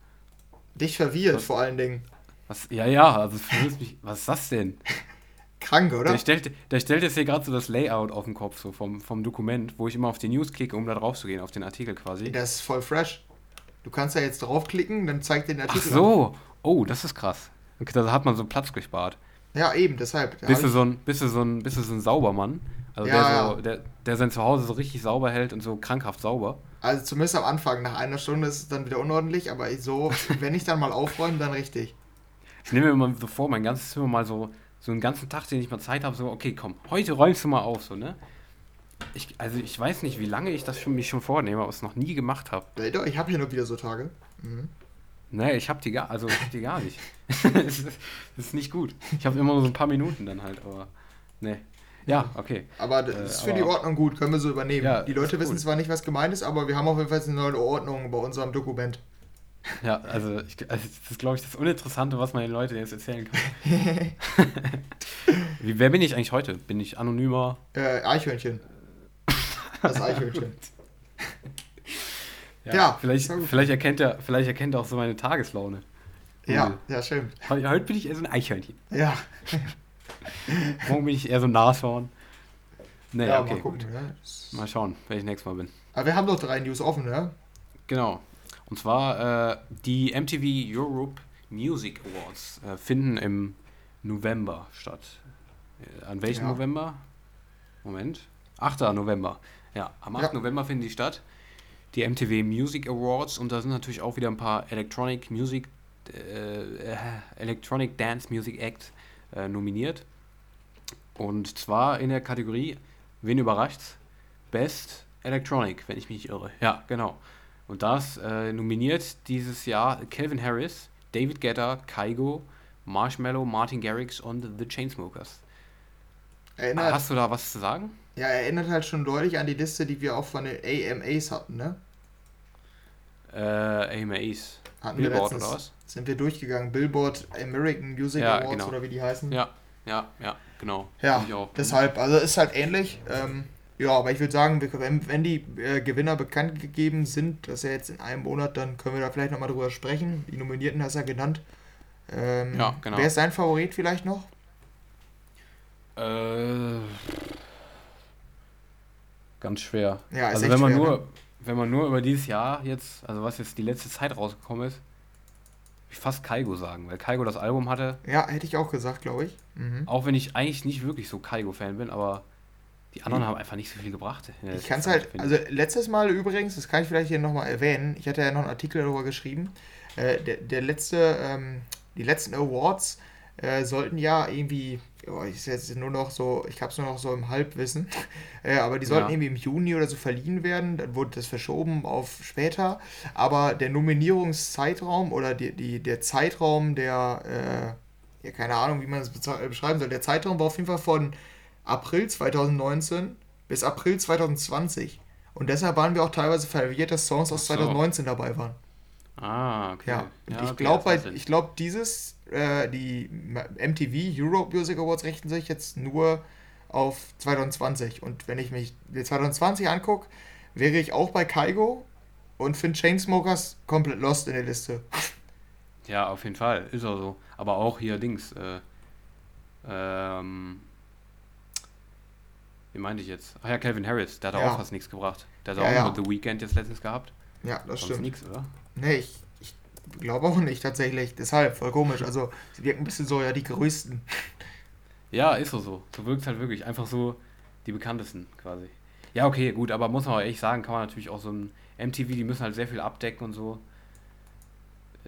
Dich verwirrt was, vor allen Dingen. Was, ja, ja, also mich, was ist das denn? *laughs* Krank, oder? Der stellt, der stellt jetzt hier gerade so das Layout auf den Kopf, so vom, vom Dokument, wo ich immer auf die News klicke, um da drauf zu gehen, auf den Artikel quasi. Das ist voll fresh. Du kannst ja jetzt draufklicken, dann zeigt den Artikel. Ach so, an. oh, das ist krass. Okay, da hat man so Platz gespart. Ja, eben, deshalb. Bist du, so ein, bist, du so ein, bist du so ein Saubermann? Also ja, der, so, der, der sein Zuhause so richtig sauber hält und so krankhaft sauber. Also zumindest am Anfang, nach einer Stunde ist es dann wieder unordentlich, aber so, wenn ich dann mal aufräume, dann richtig. Ich nehme mir mal so vor, mein ganzes Zimmer mal so so einen ganzen Tag, den ich mal Zeit habe, so, okay, komm, heute räumst du mal auf, so, ne? Ich, also ich weiß nicht, wie lange ich das für mich schon vornehme, aber es noch nie gemacht habe. Ich habe hier nur wieder so Tage. Mhm. Nee, ich habe die gar, also ich hab die gar nicht. *laughs* das, ist, das ist nicht gut. Ich habe immer nur so ein paar Minuten dann halt, aber nee. Ja, okay. Aber das äh, ist für die Ordnung gut, können wir so übernehmen. Ja, die Leute wissen zwar nicht, was gemeint ist, aber wir haben auf jeden Fall eine neue Ordnung bei unserem Dokument. Ja, also, ich, also das ist, glaube ich, das Uninteressante, was man den Leuten jetzt erzählen kann. *laughs* Wie, wer bin ich eigentlich heute? Bin ich anonymer? Äh, Eichhörnchen. Das Eichhörnchen. *laughs* ja, ja, vielleicht, vielleicht, erkennt er, vielleicht erkennt er auch so meine Tageslaune. Ja, ja, schön. Heute bin ich eher so ein Eichhörnchen. Ja. *laughs* Morgen bin ich eher so ein Nashorn. Nee, ja, okay, mal gucken. Ja. Mal schauen, wenn ich nächstes Mal bin. Aber wir haben doch drei News offen, ja? Genau. Und zwar äh, die MTV Europe Music Awards äh, finden im November statt. Äh, an welchem ja. November? Moment. 8. November. Ja, am 8. Ja. November finden die statt. Die MTV Music Awards und da sind natürlich auch wieder ein paar Electronic Music, äh, Electronic Dance Music Act äh, nominiert. Und zwar in der Kategorie, wen überrascht's? Best Electronic, wenn ich mich nicht irre. Ja, genau. Und das äh, nominiert dieses Jahr Calvin Harris, David Guetta, Kaigo, Marshmallow, Martin Garrix und The Chainsmokers. Erinnert, Hast du da was zu sagen? Ja, erinnert halt schon deutlich an die Liste, die wir auch von den AMAs hatten, ne? Äh, AMAs. Hatten Billboard wir oder was? Sind wir durchgegangen. Billboard American Music ja, Awards genau. oder wie die heißen? Ja, ja, ja, genau. Ja, deshalb, also ist halt ähnlich. Ähm, ja, aber ich würde sagen, wenn, wenn die äh, Gewinner bekannt gegeben sind, das ist ja jetzt in einem Monat, dann können wir da vielleicht nochmal drüber sprechen. Die Nominierten hast du ja genannt. Ähm, ja, genau. Wer ist dein Favorit vielleicht noch? Äh, ganz schwer. Ja, ist also wenn man schwer, nur, ne? Wenn man nur über dieses Jahr jetzt, also was jetzt die letzte Zeit rausgekommen ist, ich fast Kaigo sagen, weil Kaigo das Album hatte. Ja, hätte ich auch gesagt, glaube ich. Mhm. Auch wenn ich eigentlich nicht wirklich so Kaigo-Fan bin, aber die anderen haben einfach nicht so viel gebracht. Ich kann es halt, also letztes Mal übrigens, das kann ich vielleicht hier nochmal erwähnen, ich hatte ja noch einen Artikel darüber geschrieben, äh, der, der letzte, ähm, die letzten Awards äh, sollten ja irgendwie, oh, ich jetzt nur noch so, ich habe es nur noch so im Halbwissen, *laughs* äh, aber die sollten ja. irgendwie im Juni oder so verliehen werden, dann wurde das verschoben auf später, aber der Nominierungszeitraum oder die, die, der Zeitraum der, äh, ja keine Ahnung, wie man es beschreiben soll, der Zeitraum war auf jeden Fall von April 2019 bis April 2020. Und deshalb waren wir auch teilweise verwirrt, dass Songs aus 2019 dabei waren. Ah, okay. Ja, ja ich okay, glaube, glaub, dieses, äh, die MTV Europe Music Awards richten sich jetzt nur auf 2020. Und wenn ich mich 2020 angucke, wäre ich auch bei Kaigo und finde Chainsmokers komplett lost in der Liste. Ja, auf jeden Fall, ist auch so. Aber auch hier Dings, äh, ähm, wie meinte ich jetzt? Ach ja, Calvin Harris, der hat ja. auch fast nichts gebracht. Der hat ja, auch ja. The Weekend jetzt letztens gehabt. Ja, das Sonst stimmt. nichts, oder? Nee, ich, ich glaube auch nicht tatsächlich. Deshalb, voll komisch. Also, sie wirken ein bisschen so, ja, die größten. Ja, ist so so. So wirkt es halt wirklich. Einfach so die bekanntesten quasi. Ja, okay, gut, aber muss man auch ehrlich sagen, kann man natürlich auch so ein MTV, die müssen halt sehr viel abdecken und so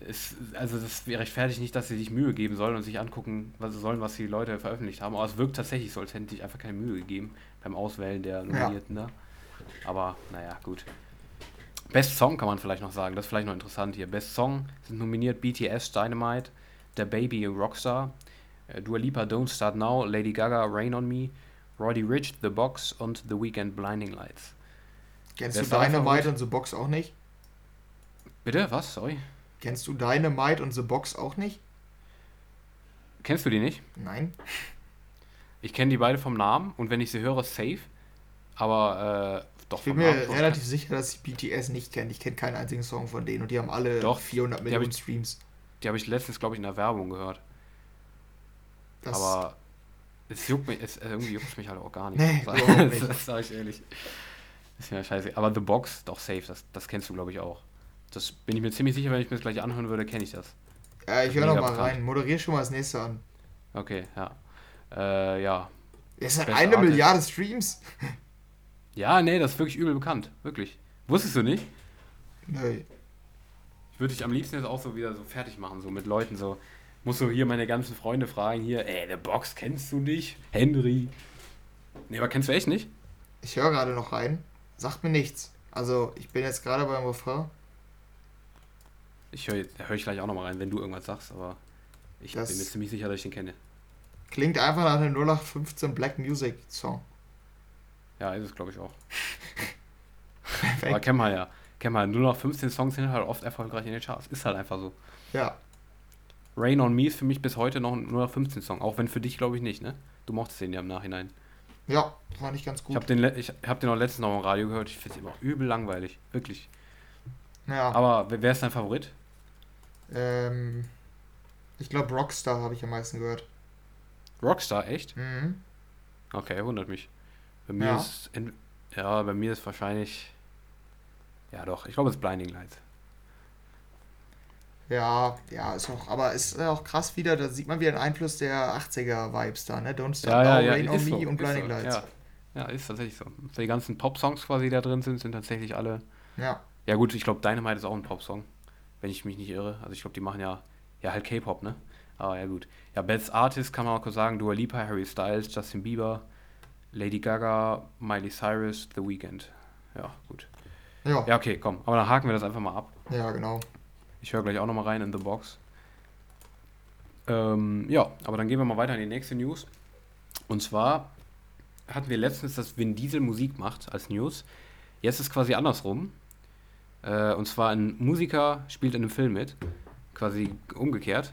es, also das rechtfertigt nicht, dass sie sich Mühe geben sollen und sich angucken, was sie sollen, was die Leute veröffentlicht haben. Aber es wirkt tatsächlich so, als hätten sie sich einfach keine Mühe gegeben beim Auswählen der Nominierten. Ja. Ne? Aber naja, gut. Best Song kann man vielleicht noch sagen, das ist vielleicht noch interessant hier. Best Song sind nominiert BTS, Dynamite, Der Baby, Rockstar, äh, Dua Lipa, Don't Start Now, Lady Gaga, Rain on Me, Roddy Rich, The Box und The Weekend, Blinding Lights. Kennst Wer du Dynamite und The Box auch nicht? Bitte? Was? Sorry. Kennst du Dynamite und The Box auch nicht? Kennst du die nicht? Nein. Ich kenne die beide vom Namen und wenn ich sie höre, safe. Aber äh, doch. Ich bin mir relativ sicher, dass ich BTS nicht kenne. Ich kenne keinen einzigen Song von denen und die haben alle doch, 400 Millionen ich, Streams. Die habe ich letztens, glaube ich, in der Werbung gehört. Das aber es juckt mich, es, irgendwie juckt es mich halt auch gar nicht. Nee, *laughs* das, *laughs* das sage ich ehrlich. Ist mir scheiße. Aber The Box, doch safe, das, das kennst du, glaube ich, auch. Das bin ich mir ziemlich sicher, wenn ich mir das gleich anhören würde, kenne ich das. Ja, ich höre noch mal rein. Moderier schon mal das nächste an. Okay, ja. Äh, ja. Es hat eine. Milliarde Streams. *laughs* Ja, nee, das ist wirklich übel bekannt. Wirklich. Wusstest du nicht? Nee. Ich würde dich am liebsten jetzt auch so wieder so fertig machen, so mit Leuten so. Muss so hier meine ganzen Freunde fragen, hier, ey, der Box kennst du nicht? Henry. Nee, aber kennst du echt nicht? Ich höre gerade noch rein. Sagt mir nichts. Also, ich bin jetzt gerade beim Refrain. Ich höre hör ich gleich auch nochmal rein, wenn du irgendwas sagst, aber ich das bin mir ziemlich sicher, dass ich den kenne. Klingt einfach nach einem 0815 Black Music Song. Ja, ist es, glaube ich, auch. *laughs* aber kennen wir ja. Kennen wir, nur noch 15 Songs sind halt oft erfolgreich in den Charts. Ist halt einfach so. Ja. Rain on Me ist für mich bis heute noch nur noch 15 Song. Auch wenn für dich, glaube ich, nicht, ne? Du mochtest den ja im Nachhinein. Ja, fand ich ganz gut. Ich habe den, ich hab den auch letztens noch im Radio gehört. Ich finde es immer übel langweilig. Wirklich. Ja. Aber wer ist dein Favorit? Ähm, ich glaube Rockstar habe ich am meisten gehört. Rockstar, echt? Mhm. Okay, wundert mich. Bei mir ja. ist ja, bei mir ist wahrscheinlich ja doch, ich glaube es ist Blinding Lights. Ja, ja, ist auch, aber ist auch krass wieder, da sieht man wieder den Einfluss der 80er Vibes da, ne? Don't Start ja, Now, ja, Rain on Me so, und Blinding so, Lights. Ja. ja, ist tatsächlich so. Die ganzen Pop-Songs quasi, die da drin sind, sind tatsächlich alle. Ja. Ja, gut, ich glaube, Dynamite ist auch ein Pop-Song, wenn ich mich nicht irre. Also, ich glaube, die machen ja, ja halt K-Pop, ne? Aber ja, gut. Ja, Best Artist kann man auch sagen: Dua Lipa, Harry Styles, Justin Bieber, Lady Gaga, Miley Cyrus, The Weeknd. Ja, gut. Ja. Ja, okay, komm. Aber dann haken wir das einfach mal ab. Ja, genau. Ich höre gleich auch nochmal rein in The Box. Ähm, ja, aber dann gehen wir mal weiter in die nächste News. Und zwar hatten wir letztens, dass Vin Diesel Musik macht als News. Jetzt ist es quasi andersrum. Äh, und zwar ein Musiker spielt in einem Film mit. Quasi umgekehrt.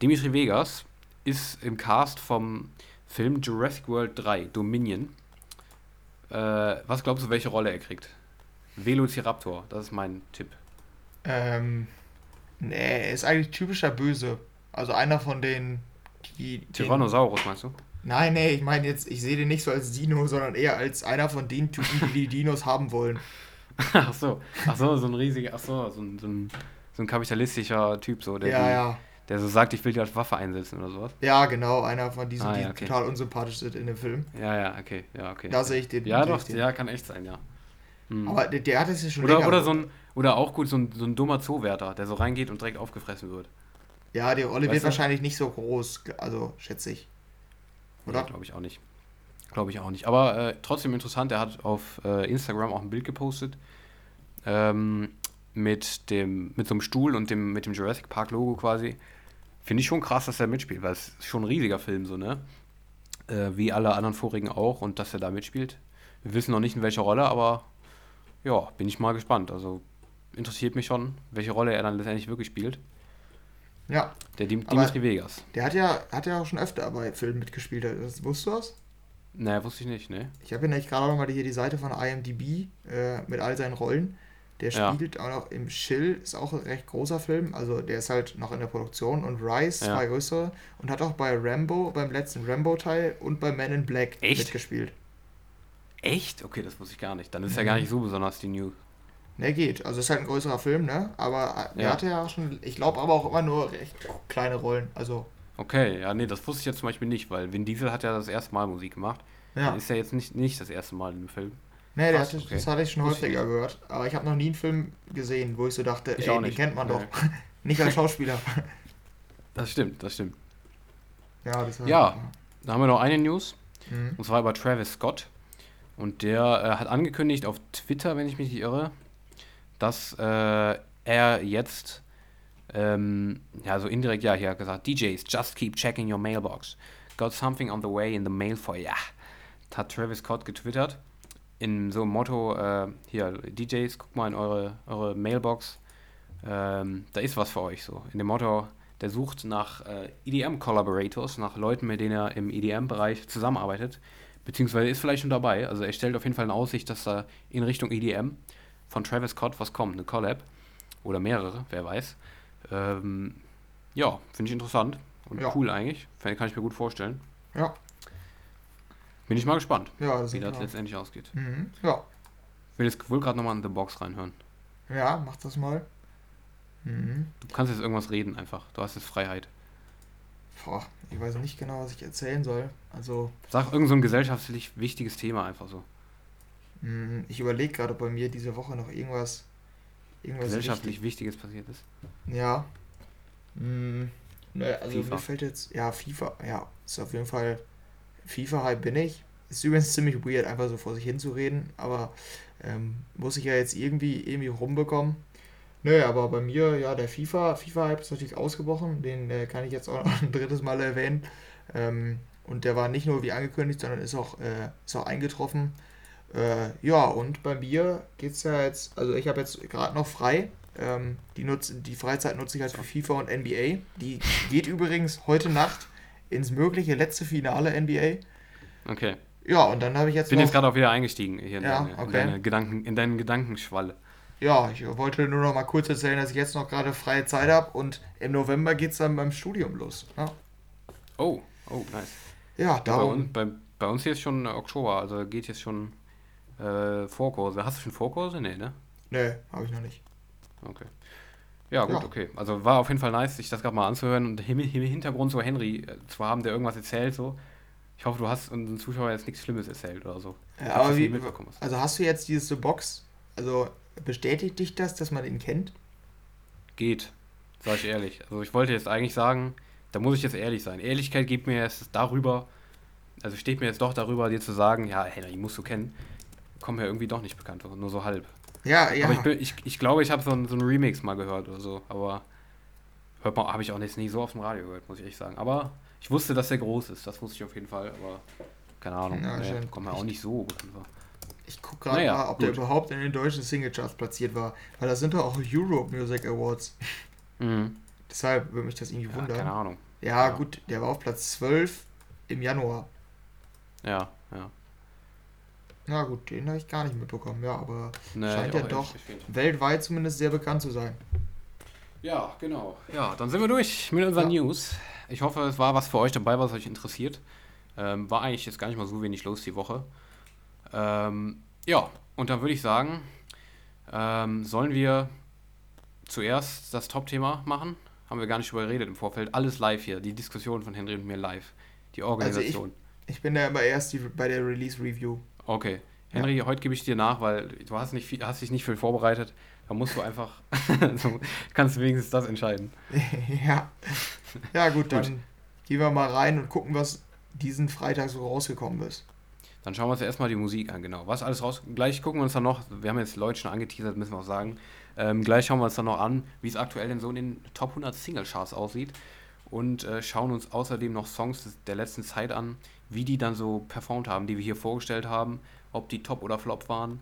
Dimitri Vegas ist im Cast vom Film Jurassic World 3, Dominion. Äh, was glaubst du, welche Rolle er kriegt? Velociraptor, das ist mein Tipp. Ähm, nee, er ist eigentlich typischer Böse. Also einer von den. Die, Tyrannosaurus, meinst du? Nein, nee, ich meine jetzt, ich sehe den nicht so als Dino, sondern eher als einer von den Typen, die die Dinos *laughs* haben wollen. Ach so, ach so, so ein riesiger, ach so, so ein, so ein, so ein kapitalistischer Typ, so, der, ja, die, ja. Der so sagt, ich will die als Waffe einsetzen oder sowas. Ja, genau, einer von diesen, ah, ja, okay. die total unsympathisch sind in dem Film. Ja, ja, okay, ja, okay. Da sehe ich den. Ja, doch, ja, kann echt sein, ja. Hm. Aber der, der, hat es ja schon oder, oder so ein Oder auch gut, so ein, so ein dummer Zoowärter, der so reingeht und direkt aufgefressen wird. Ja, die Rolle weißt wird du? wahrscheinlich nicht so groß, also schätze ich. Oder? Nee, glaube ich auch nicht. Glaube ich auch nicht. Aber äh, trotzdem interessant, er hat auf äh, Instagram auch ein Bild gepostet. Ähm, mit dem, mit so einem Stuhl und dem, mit dem Jurassic Park Logo quasi. Finde ich schon krass, dass er mitspielt, weil es ist schon ein riesiger Film, so, ne? Äh, wie alle anderen vorigen auch und dass er da mitspielt. Wir wissen noch nicht in welcher Rolle, aber ja, bin ich mal gespannt. Also interessiert mich schon, welche Rolle er dann letztendlich wirklich spielt. Ja. Der Dim Dimitri Vegas. Der hat ja, hat ja auch schon öfter bei Filmen mitgespielt. Das, wusstest du das? Naja, wusste ich nicht, ne? Ich habe ja nicht gerade nochmal hier die Seite von IMDb äh, mit all seinen Rollen. Der spielt ja. auch noch im Chill, ist auch ein recht großer Film. Also der ist halt noch in der Produktion und Rise, ja. zwei größere. Und hat auch bei Rambo, beim letzten Rambo-Teil und bei Men in Black Echt? mitgespielt. Echt? Okay, das wusste ich gar nicht. Dann ist mhm. ja gar nicht so besonders die News. Ne, geht. Also ist halt ein größerer Film, ne? Aber er ja. hatte ja schon, ich glaube aber auch immer nur recht kleine Rollen. Also. Okay, ja, nee, das wusste ich jetzt zum Beispiel nicht, weil Vin Diesel hat ja das erste Mal Musik gemacht. Ja. Dann ist ja jetzt nicht, nicht das erste Mal im Film. Nee, der hatte, okay. das hatte ich schon häufiger gehört. Aber ich habe noch nie einen Film gesehen, wo ich so dachte, ich ey, den kennt man nee. doch. *laughs* nicht als Schauspieler. *laughs* Das stimmt, das stimmt. Ja, das war ja, da haben wir noch eine News. Mhm. Und zwar über Travis Scott. Und der äh, hat angekündigt auf Twitter, wenn ich mich nicht irre, dass äh, er jetzt, ähm, ja, so indirekt, ja, hier hat gesagt, DJs, just keep checking your mailbox. Got something on the way in the mail for ya. Hat Travis Scott getwittert. In so einem Motto, äh, hier, DJs, guck mal in eure, eure Mailbox. Ähm, da ist was für euch so. In dem Motto, der sucht nach äh, EDM-Collaborators, nach Leuten, mit denen er im EDM-Bereich zusammenarbeitet, beziehungsweise ist vielleicht schon dabei. Also er stellt auf jeden Fall in Aussicht, dass da in Richtung EDM von Travis Scott was kommt, eine Collab oder mehrere, wer weiß. Ähm, ja, finde ich interessant und ja. cool eigentlich. Kann ich mir gut vorstellen. Ja. Bin ich mal gespannt, ja, das wie das klar. letztendlich ausgeht. Mhm. Ja. Ich will jetzt wohl gerade nochmal in The Box reinhören. Ja, mach das mal. Mhm. Du kannst jetzt irgendwas reden einfach. Du hast jetzt Freiheit. Boah, ich weiß nicht genau, was ich erzählen soll. Also. Sag irgend so ein gesellschaftlich wichtiges Thema einfach so. Mhm, ich überlege gerade, ob bei mir diese Woche noch irgendwas. irgendwas gesellschaftlich wichtig. Wichtiges passiert ist. Ja. Mhm. Naja, also FIFA. mir fällt jetzt. Ja, FIFA. Ja, ist auf jeden Fall. FIFA-Hype bin ich. Ist übrigens ziemlich weird, einfach so vor sich hinzureden, aber ähm, muss ich ja jetzt irgendwie, irgendwie rumbekommen. Nö, aber bei mir, ja, der FIFA, FIFA-Hype ist natürlich ausgebrochen. Den äh, kann ich jetzt auch *laughs* noch ein drittes Mal erwähnen. Ähm, und der war nicht nur wie angekündigt, sondern ist auch, äh, ist auch eingetroffen. Äh, ja, und bei mir geht es ja jetzt, also ich habe jetzt gerade noch frei. Ähm, die, nutz, die Freizeit nutze ich halt für FIFA und NBA. Die geht übrigens heute Nacht ins mögliche letzte Finale NBA. Okay. Ja, und dann habe ich jetzt. Bin jetzt gerade auch wieder eingestiegen hier in, ja, deine, okay. in, deine Gedanken, in deinen Gedankenschwalle ja, ich wollte nur noch mal kurz erzählen, dass ich jetzt noch gerade freie Zeit habe und im November geht es dann beim Studium los. Ja. Oh, oh, nice. Ja, darum. Bei uns, bei, bei uns hier ist schon Oktober, also geht jetzt schon äh, Vorkurse. Hast du schon Vorkurse? Nee, ne? Nee, habe ich noch nicht. Okay. Ja, gut, ja. okay. Also war auf jeden Fall nice, sich das gerade mal anzuhören und im, im Hintergrund so Henry äh, zu haben, der irgendwas erzählt, so. Ich hoffe, du hast unseren Zuschauern jetzt nichts Schlimmes erzählt oder so. Ja, aber wie, also hast du jetzt diese Box, also Bestätigt dich das, dass man ihn kennt? Geht, sag ich ehrlich. Also ich wollte jetzt eigentlich sagen, da muss ich jetzt ehrlich sein. Ehrlichkeit gibt mir jetzt darüber, also steht mir jetzt doch darüber, dir zu sagen, ja, Henry, musst du kennen. Kommt mir irgendwie doch nicht bekannt nur so halb. Ja, ja. Aber ich, bin, ich, ich glaube, ich habe so, ein, so einen Remix mal gehört oder so, aber hört man, habe ich auch jetzt nie so auf dem Radio gehört, muss ich echt sagen. Aber ich wusste, dass er groß ist, das wusste ich auf jeden Fall, aber keine Ahnung, ja, nee, kommt mir auch nicht so bekannt vor. Ich gucke gerade naja, mal, ob gut. der überhaupt in den deutschen Singlecharts platziert war. Weil das sind doch auch Europe Music Awards. Mhm. *laughs* Deshalb würde mich das irgendwie ja, wundern. Keine Ahnung. Ja, ja, gut, der war auf Platz 12 im Januar. Ja, ja. Na gut, den habe ich gar nicht mitbekommen, ja, aber nee, scheint ja doch weltweit zumindest sehr bekannt zu sein. Ja, genau. Ja, dann sind wir durch mit unseren ja. News. Ich hoffe, es war was für euch dabei, was euch interessiert. Ähm, war eigentlich jetzt gar nicht mal so wenig los die Woche. Ähm, ja, und dann würde ich sagen, ähm, sollen wir zuerst das Top-Thema machen? Haben wir gar nicht drüber geredet im Vorfeld. Alles live hier, die Diskussion von Henry und mir live. Die Organisation. Also ich, ich, bin da immer erst die, bei der Release-Review. Okay. Henry, ja. heute gebe ich dir nach, weil du hast, nicht viel, hast dich nicht viel vorbereitet. Da musst du einfach, *laughs* so, kannst du wenigstens das entscheiden. *laughs* ja. Ja, gut, dann gut. gehen wir mal rein und gucken, was diesen Freitag so rausgekommen ist. Dann schauen wir uns ja erstmal die Musik an, genau. Was alles raus. Gleich gucken wir uns dann noch, wir haben jetzt Leute schon angeteasert, müssen wir auch sagen. Ähm, gleich schauen wir uns dann noch an, wie es aktuell denn so in den Top 100 Single-Charts aussieht. Und äh, schauen uns außerdem noch Songs der letzten Zeit an, wie die dann so performt haben, die wir hier vorgestellt haben, ob die Top oder Flop waren.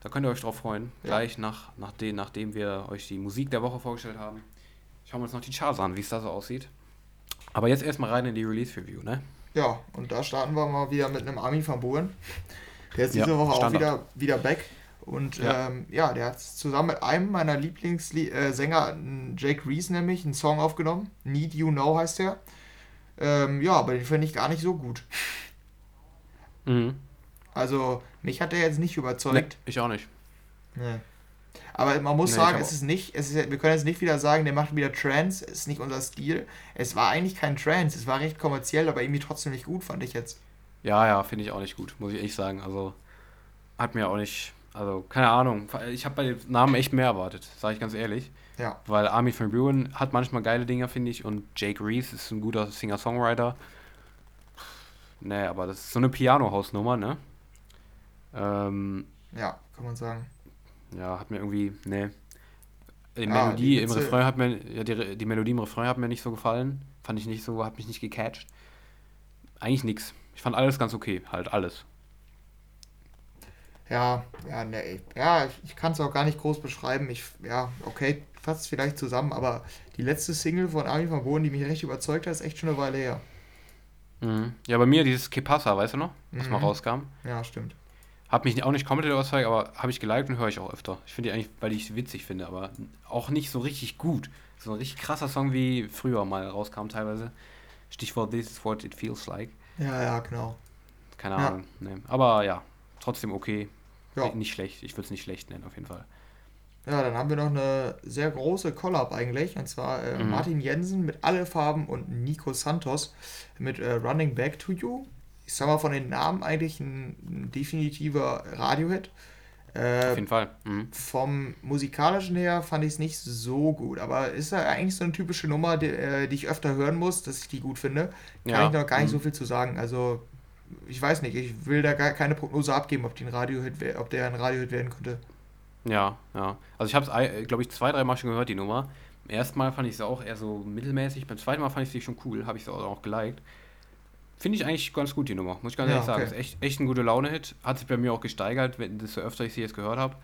Da könnt ihr euch drauf freuen. Ja. Gleich nach, nach den, nachdem wir euch die Musik der Woche vorgestellt haben, schauen wir uns noch die Charts an, wie es da so aussieht. Aber jetzt erstmal rein in die Release-Review, ne? Ja, und da starten wir mal wieder mit einem Armin van Buuren. Der ist diese ja, Woche Standard. auch wieder, wieder back. Und ja, ähm, ja der hat zusammen mit einem meiner Lieblingssänger, äh, Jake Reese nämlich, einen Song aufgenommen. Need You Know heißt der. Ähm, ja, aber den finde ich gar nicht so gut. Mhm. Also, mich hat der jetzt nicht überzeugt. Nee, ich auch nicht. Nee. Aber man muss nee, sagen, es ist nicht, es ist, wir können jetzt nicht wieder sagen, der macht wieder Trance, ist nicht unser Stil. Es war eigentlich kein Trance, es war recht kommerziell, aber irgendwie trotzdem nicht gut, fand ich jetzt. Ja, ja, finde ich auch nicht gut, muss ich echt sagen. Also hat mir auch nicht, also keine Ahnung, ich habe bei dem Namen echt mehr erwartet, sage ich ganz ehrlich. Ja. Weil Army van Buren hat manchmal geile Dinger, finde ich, und Jake Reese ist ein guter Singer-Songwriter. Nee, aber das ist so eine Piano-Hausnummer, ne? Ähm, ja, kann man sagen. Ja, hat mir irgendwie, ne. Die ja, Melodie die im Refrain hat mir, ja, die, die Melodie im Refrain hat mir nicht so gefallen. Fand ich nicht so, hat mich nicht gecatcht. Eigentlich nix. Ich fand alles ganz okay, halt alles. Ja, ja, ne, ja, ich, ich kann es auch gar nicht groß beschreiben. Ich, ja, okay, fasst vielleicht zusammen, aber die letzte Single von Armin van Buuren, die mich recht überzeugt hat, ist echt schon eine Weile her. Mhm. Ja, bei mir dieses Kepasa, weißt du noch? Was mhm. mal rauskam. Ja, stimmt. Hab mich auch nicht komplett überzeugt, aber habe ich geliked und höre ich auch öfter. Ich finde die eigentlich, weil ich witzig finde, aber auch nicht so richtig gut. So ein richtig krasser Song wie früher mal rauskam teilweise. Stichwort This is what it feels like. Ja, ja, genau. Keine ja. Ahnung. Nee. Aber ja, trotzdem okay. Ja. Nicht schlecht. Ich würde es nicht schlecht nennen, auf jeden Fall. Ja, dann haben wir noch eine sehr große Collab eigentlich. Und zwar äh, mhm. Martin Jensen mit Alle Farben und Nico Santos mit äh, Running Back to You. Ich sag mal von den Namen eigentlich ein, ein definitiver Radiohit. Äh, Auf jeden Fall. Mhm. Vom musikalischen her fand ich es nicht so gut, aber ist ja eigentlich so eine typische Nummer, die, äh, die, ich öfter hören muss, dass ich die gut finde. Kann ja. ich noch gar nicht mhm. so viel zu sagen. Also, ich weiß nicht, ich will da gar keine Prognose abgeben, ob, die ein Radiohit, ob der ein Radiohit werden könnte. Ja, ja. Also ich habe es, glaube ich, zwei, dreimal schon gehört, die Nummer. Beim ersten Mal fand ich sie auch eher so mittelmäßig. Beim zweiten Mal fand ich sie schon cool, habe ich sie auch, geliked. Finde ich eigentlich ganz gut, die Nummer, muss ich ganz ja, ehrlich okay. sagen. Ist echt, echt ein guter Laune-Hit. Hat sich bei mir auch gesteigert, wenn, desto öfter ich sie jetzt gehört habe.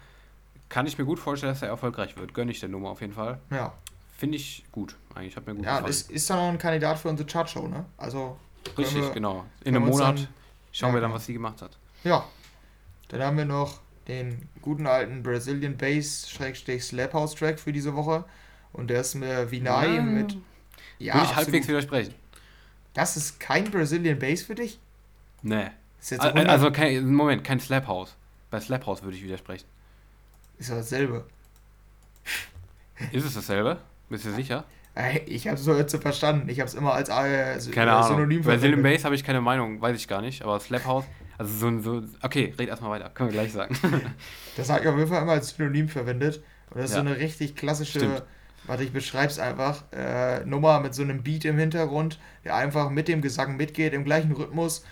Kann ich mir gut vorstellen, dass er erfolgreich wird. Gönne ich der Nummer auf jeden Fall. Ja. Finde ich gut. Eigentlich hat mir gut ja, gefallen. Ja, ist, ist dann auch ein Kandidat für unsere Chartshow, ne? Also. Richtig, wir, genau. In einem Monat dann, schauen ja, wir dann, was sie gemacht hat. Ja. Dann haben wir noch den guten alten Brazilian Bass Slap House Track für diese Woche. Und der ist mir Vinay ja. mit. Ja, Würde ich halbwegs widersprechen. Das ist kein Brazilian Bass für dich? Nee. also, kein, Moment, kein Slap House. Bei Slap House würde ich widersprechen. Ist doch dasselbe. Ist es dasselbe? Bist du sicher? Ich habe es so jetzt verstanden. Ich habe es immer als äh, keine äh, Synonym Ahnung. Bei Brazilian Bass habe ich keine Meinung, weiß ich gar nicht. Aber Slap House also so ein, so, okay, red erstmal weiter, können wir gleich sagen. *laughs* das habe ich auf jeden Fall immer als Synonym verwendet. Und das ist ja. so eine richtig klassische, Stimmt. warte, ich beschreibe es einfach, äh, Nummer mit so einem Beat im Hintergrund, der einfach mit dem Gesang mitgeht, im gleichen Rhythmus.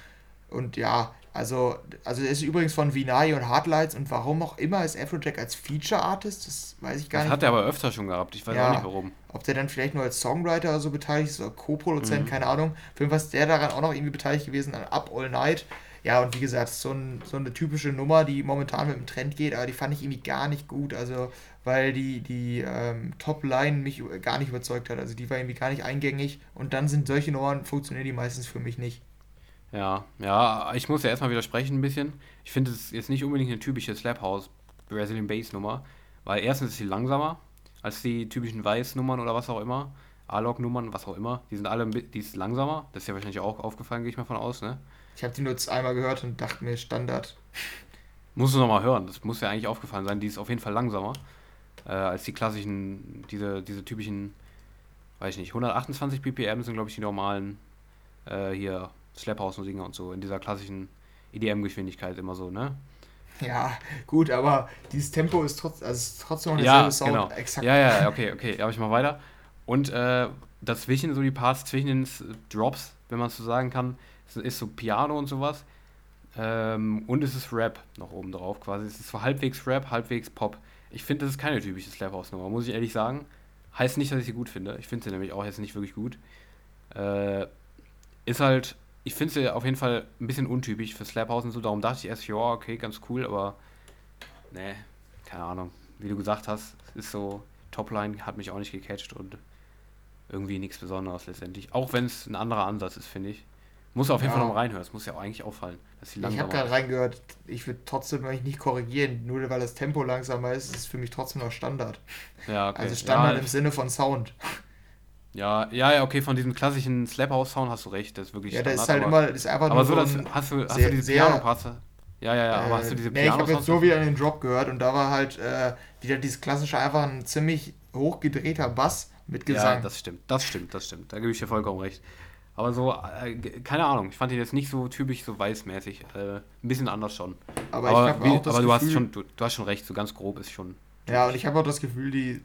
Und ja, also, also ist übrigens von Vinay und Hardlights und warum auch immer ist Afrojack als Feature Artist, das weiß ich gar das nicht. Das hat er aber öfter schon gehabt, ich weiß ja, auch nicht warum. Ob der dann vielleicht nur als Songwriter oder so beteiligt ist oder Co-Produzent, mhm. keine Ahnung. Auf jeden Fall ist der daran auch noch irgendwie beteiligt gewesen an Up All Night. Ja, und wie gesagt, so, ein, so eine typische Nummer, die momentan mit dem Trend geht, aber die fand ich irgendwie gar nicht gut. Also, weil die, die ähm, Top-Line mich gar nicht überzeugt hat. Also, die war irgendwie gar nicht eingängig. Und dann sind solche Nummern, funktionieren die meistens für mich nicht. Ja, ja, ich muss ja erstmal widersprechen ein bisschen. Ich finde es jetzt nicht unbedingt eine typische Slap House Brazilian Bass Nummer, weil erstens ist sie langsamer als die typischen Weiß-Nummern oder was auch immer. A-Log-Nummern, was auch immer. Die sind alle, die ist langsamer. Das ist ja wahrscheinlich auch aufgefallen, gehe ich mal von aus, ne? Ich habe die nur einmal gehört und dachte mir, Standard. *laughs* Musst du nochmal hören, das muss ja eigentlich aufgefallen sein. Die ist auf jeden Fall langsamer äh, als die klassischen, diese, diese typischen, weiß ich nicht, 128 BPM sind, glaube ich, die normalen äh, hier Slap House Musiker und so, in dieser klassischen EDM-Geschwindigkeit immer so, ne? Ja, gut, aber dieses Tempo ist, trotz, also ist trotzdem noch derselbe ja, Sound. Genau. Exakt. Ja, ja, okay, okay, habe ich mal weiter. Und äh, dazwischen, so die Parts zwischen den Drops, wenn man es so sagen kann, ist so Piano und sowas. Ähm, und es ist Rap noch oben drauf quasi. Es ist so halbwegs Rap, halbwegs Pop. Ich finde, das ist keine typische Slap House Nummer, muss ich ehrlich sagen. Heißt nicht, dass ich sie gut finde. Ich finde sie nämlich auch jetzt nicht wirklich gut. Äh, ist halt, ich finde sie auf jeden Fall ein bisschen untypisch für Slap House und so. Darum dachte ich erst, ja, okay, ganz cool, aber ne, keine Ahnung. Wie du gesagt hast, ist so, Topline hat mich auch nicht gecatcht und irgendwie nichts Besonderes letztendlich. Auch wenn es ein anderer Ansatz ist, finde ich. Muss auf jeden ja. Fall noch reinhören. Es muss ja auch eigentlich auffallen, dass sie langsam Ich habe gerade reingehört. Ich würde trotzdem nicht korrigieren. Nur weil das Tempo langsamer ist, ist es für mich trotzdem noch Standard. Ja, okay. Also Standard ja, im Sinne von Sound. Ja, ja, ja, okay, von diesem klassischen Slap House Sound hast du recht, das ist wirklich Ja, das ist halt immer, das ist einfach aber nur so, das, hast du, hast sehr, du diese Piano Parts? Ja, ja, ja, aber hast du diese Piano Nee, ich habe jetzt so wieder den Drop gehört und da war halt äh, wieder dieses klassische einfach ein ziemlich hochgedrehter Bass mit Gesang. Ja, das stimmt, das stimmt, das stimmt. Da gebe ich dir vollkommen recht. Aber so, äh, keine Ahnung, ich fand ihn jetzt nicht so typisch so weißmäßig. Äh, ein bisschen anders schon. Aber, aber, wie, aber du, Gefühl, hast schon, du, du, hast schon recht, so ganz grob ist schon. Ja, und ich habe auch das Gefühl, die,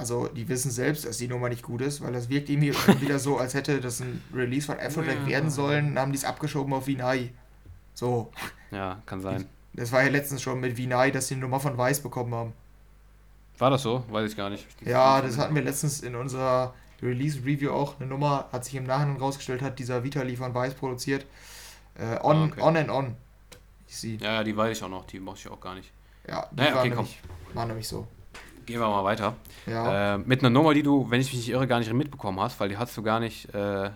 also die wissen selbst, dass die Nummer nicht gut ist, weil das wirkt irgendwie wieder so, als hätte das ein Release von Afrojack ja. werden sollen, dann haben die es abgeschoben auf Vinay. So. Ja, kann sein. Das war ja letztens schon mit Vinay, dass sie eine Nummer von Weiß bekommen haben. War das so? Weiß ich gar nicht. Ja, das hatten wir letztens in unserer Release-Review auch. Eine Nummer hat sich im Nachhinein rausgestellt, hat dieser Vitali von Weiß produziert. Äh, on, ah, okay. on and On. Ich sie. Ja, ja, die weiß ich auch noch, die mochte ich auch gar nicht. Ja, die naja, war, okay, nämlich, war nämlich so. Gehen wir mal weiter. Ja. Äh, mit einer Nummer, die du, wenn ich mich nicht irre, gar nicht mitbekommen hast, weil die hast du gar nicht. Äh,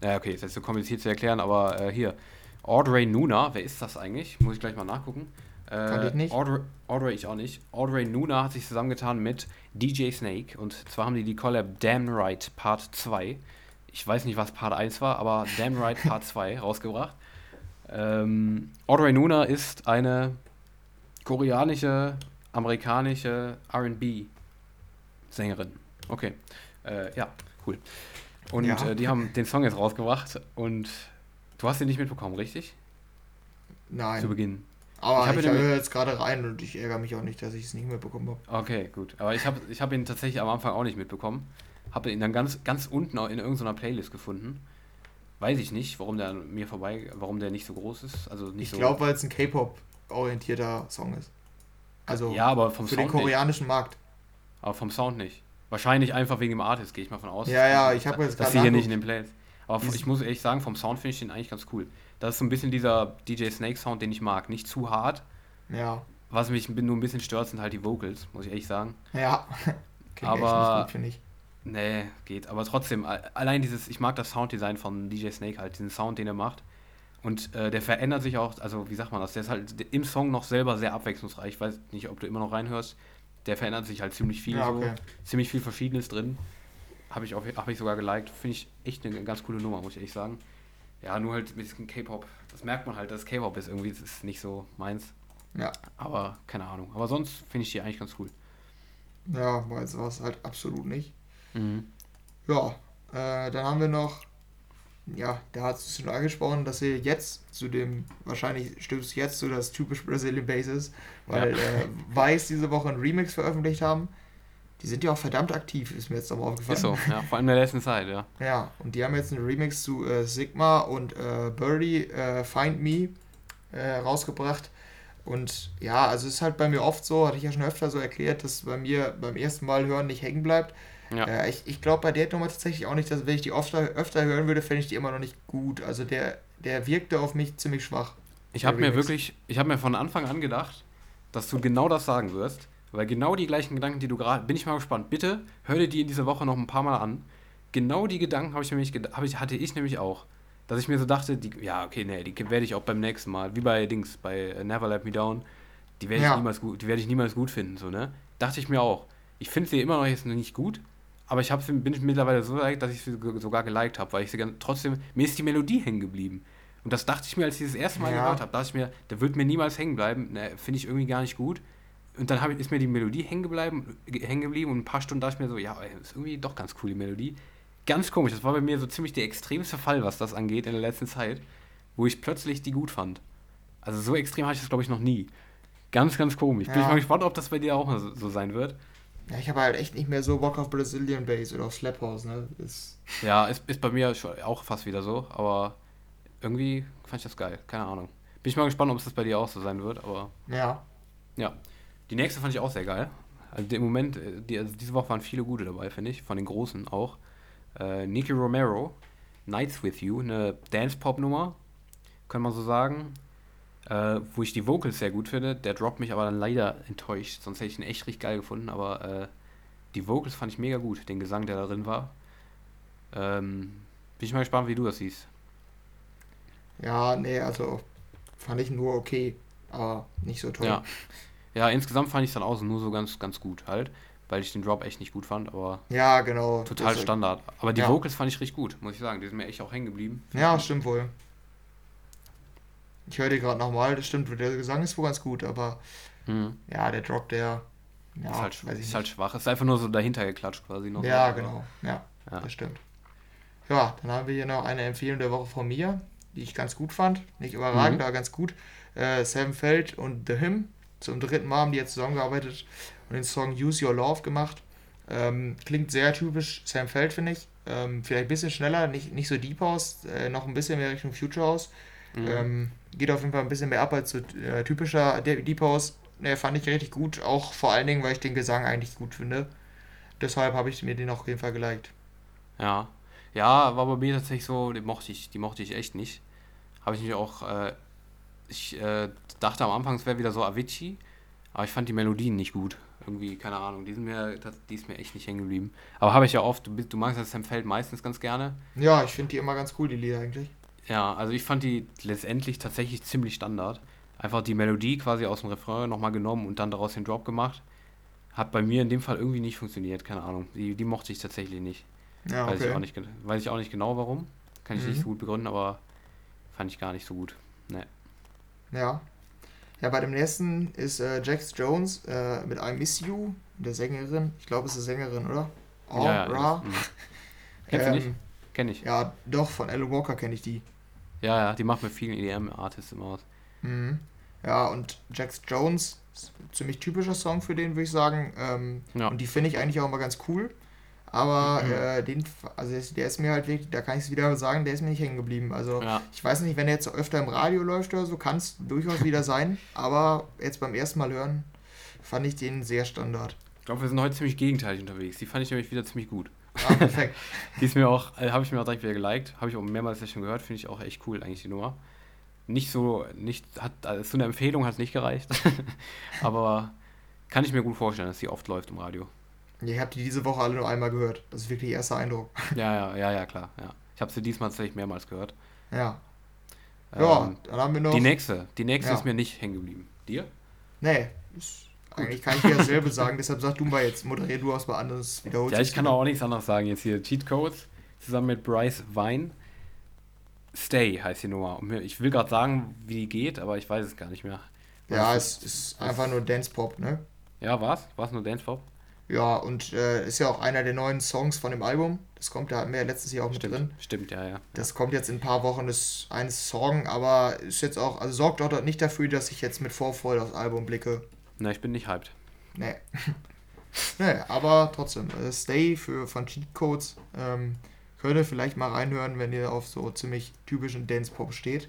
naja, okay, ist jetzt so kompliziert zu erklären, aber äh, hier. Audrey Nuna, wer ist das eigentlich? Muss ich gleich mal nachgucken. Äh, ich nicht. Audrey, Audrey, ich auch nicht. Audrey Nuna hat sich zusammengetan mit DJ Snake und zwar haben die die Collab Damn Right Part 2. Ich weiß nicht, was Part 1 war, aber Damn Right Part *laughs* 2 rausgebracht. Ähm, Audrey Nuna ist eine koreanische, amerikanische RB-Sängerin. Okay. Äh, ja, cool. Und ja. äh, die haben den Song jetzt rausgebracht und du hast ihn nicht mitbekommen, richtig? Nein. Zu Beginn. Aber ich, ich höre jetzt gerade rein und ich ärgere mich auch nicht, dass ich es nicht mitbekommen habe. Okay, gut. Aber ich habe ich hab ihn tatsächlich am Anfang auch nicht mitbekommen. Habe ihn dann ganz, ganz unten in irgendeiner Playlist gefunden. Weiß ich nicht, warum der mir vorbei, warum der nicht so groß ist. Also nicht ich so glaube, weil es ein K-Pop-orientierter Song ist. Also ja, aber vom für Sound den koreanischen nicht. Markt. Aber vom Sound nicht. Wahrscheinlich einfach wegen dem Artist, gehe ich mal von aus. Ja, ja, ich habe jetzt gerade. Das hier nicht in den Plays. Aber ich muss ehrlich sagen, vom Sound finde ich den eigentlich ganz cool. Das ist so ein bisschen dieser DJ Snake Sound, den ich mag. Nicht zu hart. Ja. Was mich nur ein bisschen stört, sind halt die Vocals, muss ich ehrlich sagen. Ja. *laughs* aber. Gut, ich. Nee, geht. Aber trotzdem, allein dieses, ich mag das Sounddesign von DJ Snake halt, diesen Sound, den er macht. Und äh, der verändert sich auch, also wie sagt man das, der ist halt im Song noch selber sehr abwechslungsreich. Ich weiß nicht, ob du immer noch reinhörst. Der verändert sich halt ziemlich viel, ja, okay. so, ziemlich viel Verschiedenes drin. Habe ich, hab ich sogar geliked. Finde ich echt eine ganz coole Nummer, muss ich ehrlich sagen. Ja, nur halt mit diesem K-Pop. Das merkt man halt, dass K-Pop ist irgendwie, das ist nicht so meins. Ja. Aber keine Ahnung. Aber sonst finde ich die eigentlich ganz cool. Ja, meins war es halt absolut nicht. Mhm. Ja, äh, dann haben wir noch, ja, da hat es schon angesprochen, dass wir jetzt zu dem, wahrscheinlich stimmt jetzt zu das typisch Brazilian Basis, weil ja. äh, Weiß diese Woche ein Remix veröffentlicht haben. Die sind ja auch verdammt aktiv, ist mir jetzt aber aufgefallen. Ist so, ja, vor allem in der letzten Zeit, ja. Ja, und die haben jetzt einen Remix zu äh, Sigma und äh, Birdie äh, Find Me äh, rausgebracht. Und ja, also es ist halt bei mir oft so, hatte ich ja schon öfter so erklärt, dass bei mir beim ersten Mal hören nicht hängen bleibt. Ja. Äh, ich ich glaube bei der Nummer tatsächlich auch nicht, dass wenn ich die öfter, öfter hören würde, fände ich die immer noch nicht gut. Also der, der wirkte auf mich ziemlich schwach. Ich habe mir wirklich, ich habe mir von Anfang an gedacht, dass du genau das sagen wirst. Weil genau die gleichen Gedanken, die du gerade, bin ich mal gespannt. Bitte hör dir die in dieser Woche noch ein paar Mal an. Genau die Gedanken habe ich nämlich, hab ich, hatte ich nämlich auch dass ich mir so dachte, die, ja, okay, nee, die werde ich auch beim nächsten Mal, wie bei Dings, bei äh, Never Let Me Down, die werde ich, ja. niemals gut, die ich niemals gut finden, so, ne? Dachte ich mir auch. Ich finde sie immer noch jetzt noch nicht gut, aber ich sie, bin ich mittlerweile so weit, dass ich sie sogar geliked habe, weil ich sie trotzdem, mir ist die Melodie hängen geblieben. Und das dachte ich mir, als ich das erste Mal ja. gehört habe, dachte ich mir, der wird mir niemals hängen bleiben, ne, finde ich irgendwie gar nicht gut. Und dann ich, ist mir die Melodie hängen geblieben, hängen geblieben und ein paar Stunden dachte ich mir so, ja, ist irgendwie doch ganz cool, die Melodie ganz komisch. Das war bei mir so ziemlich der extremste Fall, was das angeht in der letzten Zeit, wo ich plötzlich die gut fand. Also so extrem hatte ich das, glaube ich, noch nie. Ganz, ganz komisch. Ja. Bin ich mal gespannt, ob das bei dir auch so sein wird. Ja, ich habe halt echt nicht mehr so Bock auf Brazilian Bass oder auf Slap House, ne? Ist ja, ist, ist bei mir auch fast wieder so, aber irgendwie fand ich das geil. Keine Ahnung. Bin ich mal gespannt, ob es das bei dir auch so sein wird, aber. Ja. Ja. Die nächste fand ich auch sehr geil. Also im Moment, äh, die, also diese Woche waren viele gute dabei, finde ich. Von den Großen auch äh, Nicky Romero, Nights With You, eine Dance-Pop-Nummer, kann man so sagen. Äh, wo ich die Vocals sehr gut finde. Der droppt mich aber dann leider enttäuscht. Sonst hätte ich ihn echt richtig geil gefunden. Aber äh, die Vocals fand ich mega gut. Den Gesang, der da drin war. Ähm, bin ich mal gespannt, wie du das siehst. Ja, nee, also fand ich nur okay. Aber nicht so toll. Ja, ja insgesamt fand ich es dann auch nur so ganz, ganz gut halt weil ich den Drop echt nicht gut fand, aber ja, genau. Total Standard. Aber die ja. Vocals fand ich richtig gut, muss ich sagen. Die sind mir echt auch hängen geblieben. Ja, stimmt wohl. Ich höre die gerade nochmal, das stimmt, der Gesang ist wohl ganz gut, aber mhm. ja, der Drop, der ja, ist, halt, weiß ich ist halt schwach. Ist einfach nur so dahinter geklatscht quasi noch. Ja, genau. Ja, ja, das stimmt. Ja, dann haben wir hier noch eine Empfehlung der Woche von mir, die ich ganz gut fand. Nicht überragend, mhm. aber ganz gut. Äh, Seven Feld und The Hymn. Zum dritten Mal haben die jetzt zusammengearbeitet und den Song Use Your Love gemacht. Ähm, klingt sehr typisch Sam Feld, finde ich. Ähm, vielleicht ein bisschen schneller, nicht, nicht so Deep House, äh, noch ein bisschen mehr Richtung Future House. Mhm. Ähm, geht auf jeden Fall ein bisschen mehr ab als so äh, typischer Deep House. Ne, fand ich richtig gut, auch vor allen Dingen, weil ich den Gesang eigentlich gut finde. Deshalb habe ich mir den auf jeden Fall geliked. Ja. Ja, war bei mir tatsächlich so, die mochte ich, die mochte ich echt nicht. Habe ich mich auch, äh, ich äh, dachte am Anfang, es wäre wieder so Avicii, aber ich fand die Melodien nicht gut. Irgendwie, keine Ahnung, die, sind mir, die ist mir echt nicht hängen geblieben. Aber habe ich ja oft, du, du magst das Sam Feld meistens ganz gerne. Ja, ich finde die immer ganz cool, die Lieder eigentlich. Ja, also ich fand die letztendlich tatsächlich ziemlich Standard. Einfach die Melodie quasi aus dem Refrain nochmal genommen und dann daraus den Drop gemacht. Hat bei mir in dem Fall irgendwie nicht funktioniert, keine Ahnung. Die, die mochte ich tatsächlich nicht. Ja, okay. weiß, ich auch nicht weiß ich auch nicht genau warum. Kann ich mhm. nicht so gut begründen, aber fand ich gar nicht so gut. Nee. Ja. Ja, bei dem nächsten ist äh, Jax Jones äh, mit I Miss You, der Sängerin. Ich glaube, es ist eine Sängerin, oder? Oh, ja, ja. Mhm. Kennst ähm, du nicht? Kenn ich. Ja, doch, von Alan Walker kenne ich die. Ja, ja, die macht mit vielen EDM-Artists immer was. Mhm. Ja, und Jax Jones, ziemlich typischer Song für den, würde ich sagen. Ähm, ja. Und die finde ich eigentlich auch immer ganz cool. Aber mhm. äh, den, also der ist mir halt wirklich, da kann ich es wieder sagen, der ist mir nicht hängen geblieben. Also ja. ich weiß nicht, wenn er jetzt öfter im Radio läuft oder so, kann es durchaus wieder *laughs* sein. Aber jetzt beim ersten Mal hören, fand ich den sehr Standard. Ich glaube, wir sind heute ziemlich gegenteilig unterwegs. Die fand ich nämlich wieder ziemlich gut. Ah, perfekt. *laughs* die ist mir auch, äh, habe ich mir auch direkt wieder geliked. Habe ich auch mehrmals schon gehört. Finde ich auch echt cool, eigentlich die Nummer nicht so, nicht, hat, also so eine Empfehlung hat nicht gereicht. *laughs* Aber kann ich mir gut vorstellen, dass sie oft läuft im Radio. Ja, ich habe die diese Woche alle nur einmal gehört. Das ist wirklich der erste Eindruck. *laughs* Ja, ja, ja, ja, klar. Ja. Ich habe sie diesmal tatsächlich mehrmals gehört. Ja. Ähm, ja, dann haben wir noch. Die nächste. Die nächste ja. ist mir nicht hängen geblieben. Dir? Nee. Ist, eigentlich kann ich dir dasselbe sagen, deshalb sag du mal jetzt, moderier du aus mal anderes wiederholt. Ja, ich kann auch nichts anderes sagen jetzt hier. Cheat Codes zusammen mit Bryce Vine. Stay heißt die Nummer. Ich will gerade sagen, wie die geht, aber ich weiß es gar nicht mehr. Ja, es ist einfach nur Dance Pop, ne? Ja, war's? War's nur Dance Pop? Ja, und äh, ist ja auch einer der neuen Songs von dem Album. Das kommt, da hatten wir ja letztes Jahr auch mit stimmt, drin. Stimmt, ja, ja. Das kommt jetzt in ein paar Wochen, das ein Song, aber ist jetzt auch, also sorgt auch nicht dafür, dass ich jetzt mit Vorfreude aufs Album blicke. Na, ich bin nicht hyped. Nee. *laughs* nee, aber trotzdem, äh, Stay für, von Cheat Codes. Ähm, Könnt ihr vielleicht mal reinhören, wenn ihr auf so ziemlich typischen Dance-Pop steht.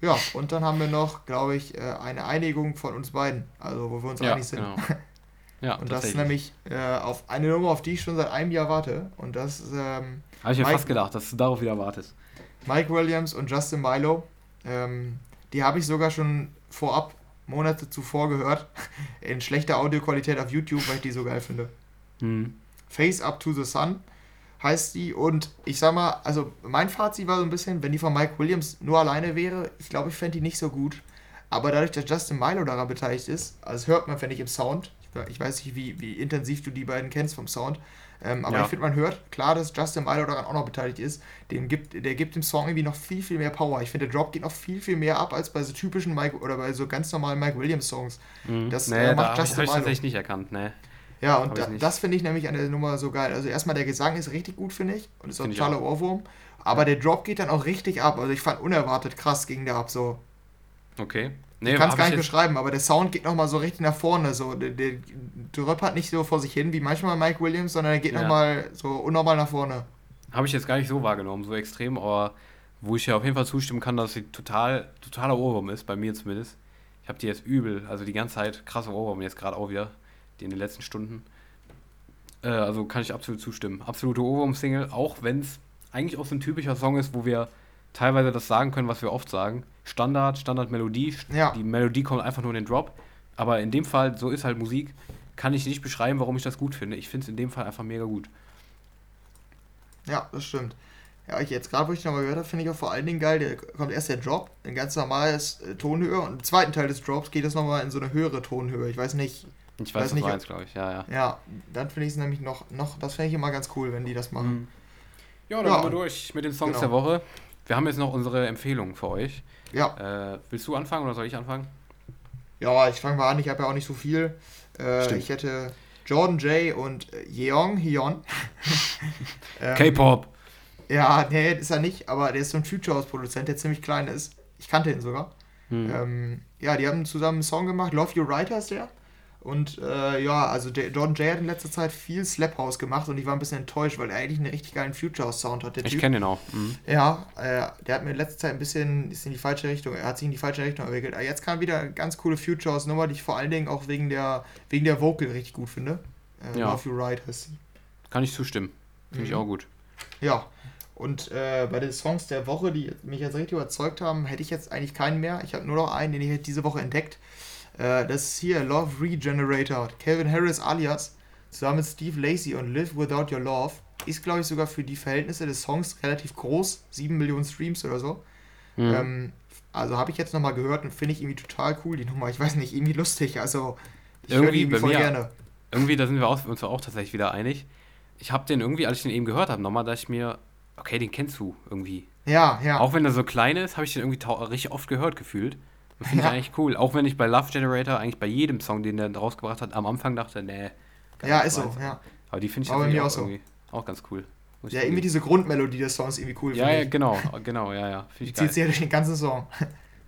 Ja, und dann haben wir noch, glaube ich, äh, eine Einigung von uns beiden, also wo wir uns ja, einig sind. Genau. *laughs* Ja, und das ist nämlich äh, auf eine Nummer, auf die ich schon seit einem Jahr warte. Und das ist. Ähm, Habe ich mir fast gedacht, dass du darauf wieder wartest. Mike Williams und Justin Milo. Ähm, die habe ich sogar schon vorab, Monate zuvor gehört. *laughs* In schlechter Audioqualität auf YouTube, weil ich die so geil finde. Hm. Face Up to the Sun heißt die. Und ich sag mal, also mein Fazit war so ein bisschen, wenn die von Mike Williams nur alleine wäre, ich glaube, ich fände die nicht so gut. Aber dadurch, dass Justin Milo daran beteiligt ist, also das hört man, finde ich, im Sound. Ich weiß nicht, wie, wie intensiv du die beiden kennst vom Sound. Ähm, aber ja. ich finde, man hört klar, dass Justin Milo daran auch noch beteiligt ist. Den gibt, der gibt dem Song irgendwie noch viel, viel mehr Power. Ich finde, der Drop geht noch viel, viel mehr ab als bei so typischen Mike oder bei so ganz normalen Mike Williams Songs. Mhm. Das nee, äh, macht da Justin ich, Milo. tatsächlich nicht erkannt, ne. Ja, und da, das finde ich nämlich an der Nummer so geil. Also erstmal der Gesang ist richtig gut, finde ich. Und ist auch ein totaler Ohrwurm. Aber der Drop geht dann auch richtig ab. Also ich fand unerwartet krass ging der ab so. Okay. Nee, ich kann es gar nicht beschreiben, aber der Sound geht nochmal so richtig nach vorne. So. Der, der Drop hat nicht so vor sich hin wie manchmal Mike Williams, sondern er geht ja. nochmal so unnormal nach vorne. Habe ich jetzt gar nicht so wahrgenommen, so extrem, aber wo ich ja auf jeden Fall zustimmen kann, dass sie total, totaler Ohrwurm ist, bei mir zumindest. Ich habe die jetzt übel, also die ganze Zeit krasse Ohrwurm jetzt gerade auch wieder die in den letzten Stunden. Äh, also kann ich absolut zustimmen. Absolute Ohrwurm-Single, auch wenn es eigentlich auch so ein typischer Song ist, wo wir teilweise das sagen können, was wir oft sagen. Standard, Standard-Melodie. Ja. Die Melodie kommt einfach nur in den Drop. Aber in dem Fall, so ist halt Musik, kann ich nicht beschreiben, warum ich das gut finde. Ich finde es in dem Fall einfach mega gut. Ja, das stimmt. Ja, ich jetzt gerade, wo ich nochmal gehört habe, finde ich auch vor allen Dingen geil, der kommt erst der Drop, ein ganz normales äh, Tonhöhe und im zweiten Teil des Drops geht es nochmal in so eine höhere Tonhöhe. Ich weiß nicht, ich weiß, weiß nicht, was glaube ich, ja, ja. Ja, dann finde ich es nämlich noch, noch das finde ich immer ganz cool, wenn die das machen. Mhm. Ja, dann ja, gehen wir durch mit den Songs genau. der Woche. Wir haben jetzt noch unsere Empfehlungen für euch. Ja. Äh, willst du anfangen oder soll ich anfangen? Ja, ich fange mal an, ich habe ja auch nicht so viel. Äh, ich hätte Jordan J. und Yeong Hyun. *laughs* ähm, K-Pop. Ja, nee, ist er nicht, aber der ist so ein Future House-Produzent, der ziemlich klein ist. Ich kannte ihn sogar. Hm. Ähm, ja, die haben zusammen einen Song gemacht, Love You Right heißt der. Und äh, ja, also der, Jordan Jay hat in letzter Zeit viel Slap House gemacht und ich war ein bisschen enttäuscht, weil er eigentlich einen richtig geilen Future House Sound hat. ich kenne den auch. Mhm. Ja, äh, der hat mir in letzter Zeit ein bisschen ist in die falsche Richtung, er hat sich in die falsche Richtung entwickelt. Aber jetzt kam wieder eine ganz coole Future House Nummer, die ich vor allen Dingen auch wegen der, wegen der Vocal richtig gut finde. Äh, ja. Love You Right heißt sie. Kann ich zustimmen. Finde mhm. ich auch gut. Ja. Und äh, bei den Songs der Woche, die mich jetzt richtig überzeugt haben, hätte ich jetzt eigentlich keinen mehr. Ich habe nur noch einen, den ich diese Woche entdeckt. Äh, das ist hier Love Regenerator. Calvin Harris alias zusammen mit Steve Lacey und Live Without Your Love. Ist, glaube ich, sogar für die Verhältnisse des Songs relativ groß. 7 Millionen Streams oder so. Mhm. Ähm, also habe ich jetzt nochmal gehört und finde ich irgendwie total cool, die Nummer. Ich weiß nicht, irgendwie lustig. Also ich irgendwie, irgendwie voll mir, gerne. Irgendwie, da sind wir uns auch tatsächlich wieder einig. Ich habe den irgendwie, als ich den eben gehört habe, nochmal, dachte ich mir, okay, den kennst du irgendwie. Ja, ja. Auch wenn er so klein ist, habe ich den irgendwie richtig oft gehört gefühlt. Finde ich eigentlich cool. Auch wenn ich bei Love Generator eigentlich bei jedem Song, den der rausgebracht hat, am Anfang dachte, nee. Ja, ist so, ja. Aber die finde ich auch, auch, so. auch ganz cool. Ja, irgendwie diese Grundmelodie des Songs irgendwie cool. Ja, ja, genau, *laughs* genau, ja, ja. Ich geil. Zieht sich ja durch den ganzen Song. *laughs*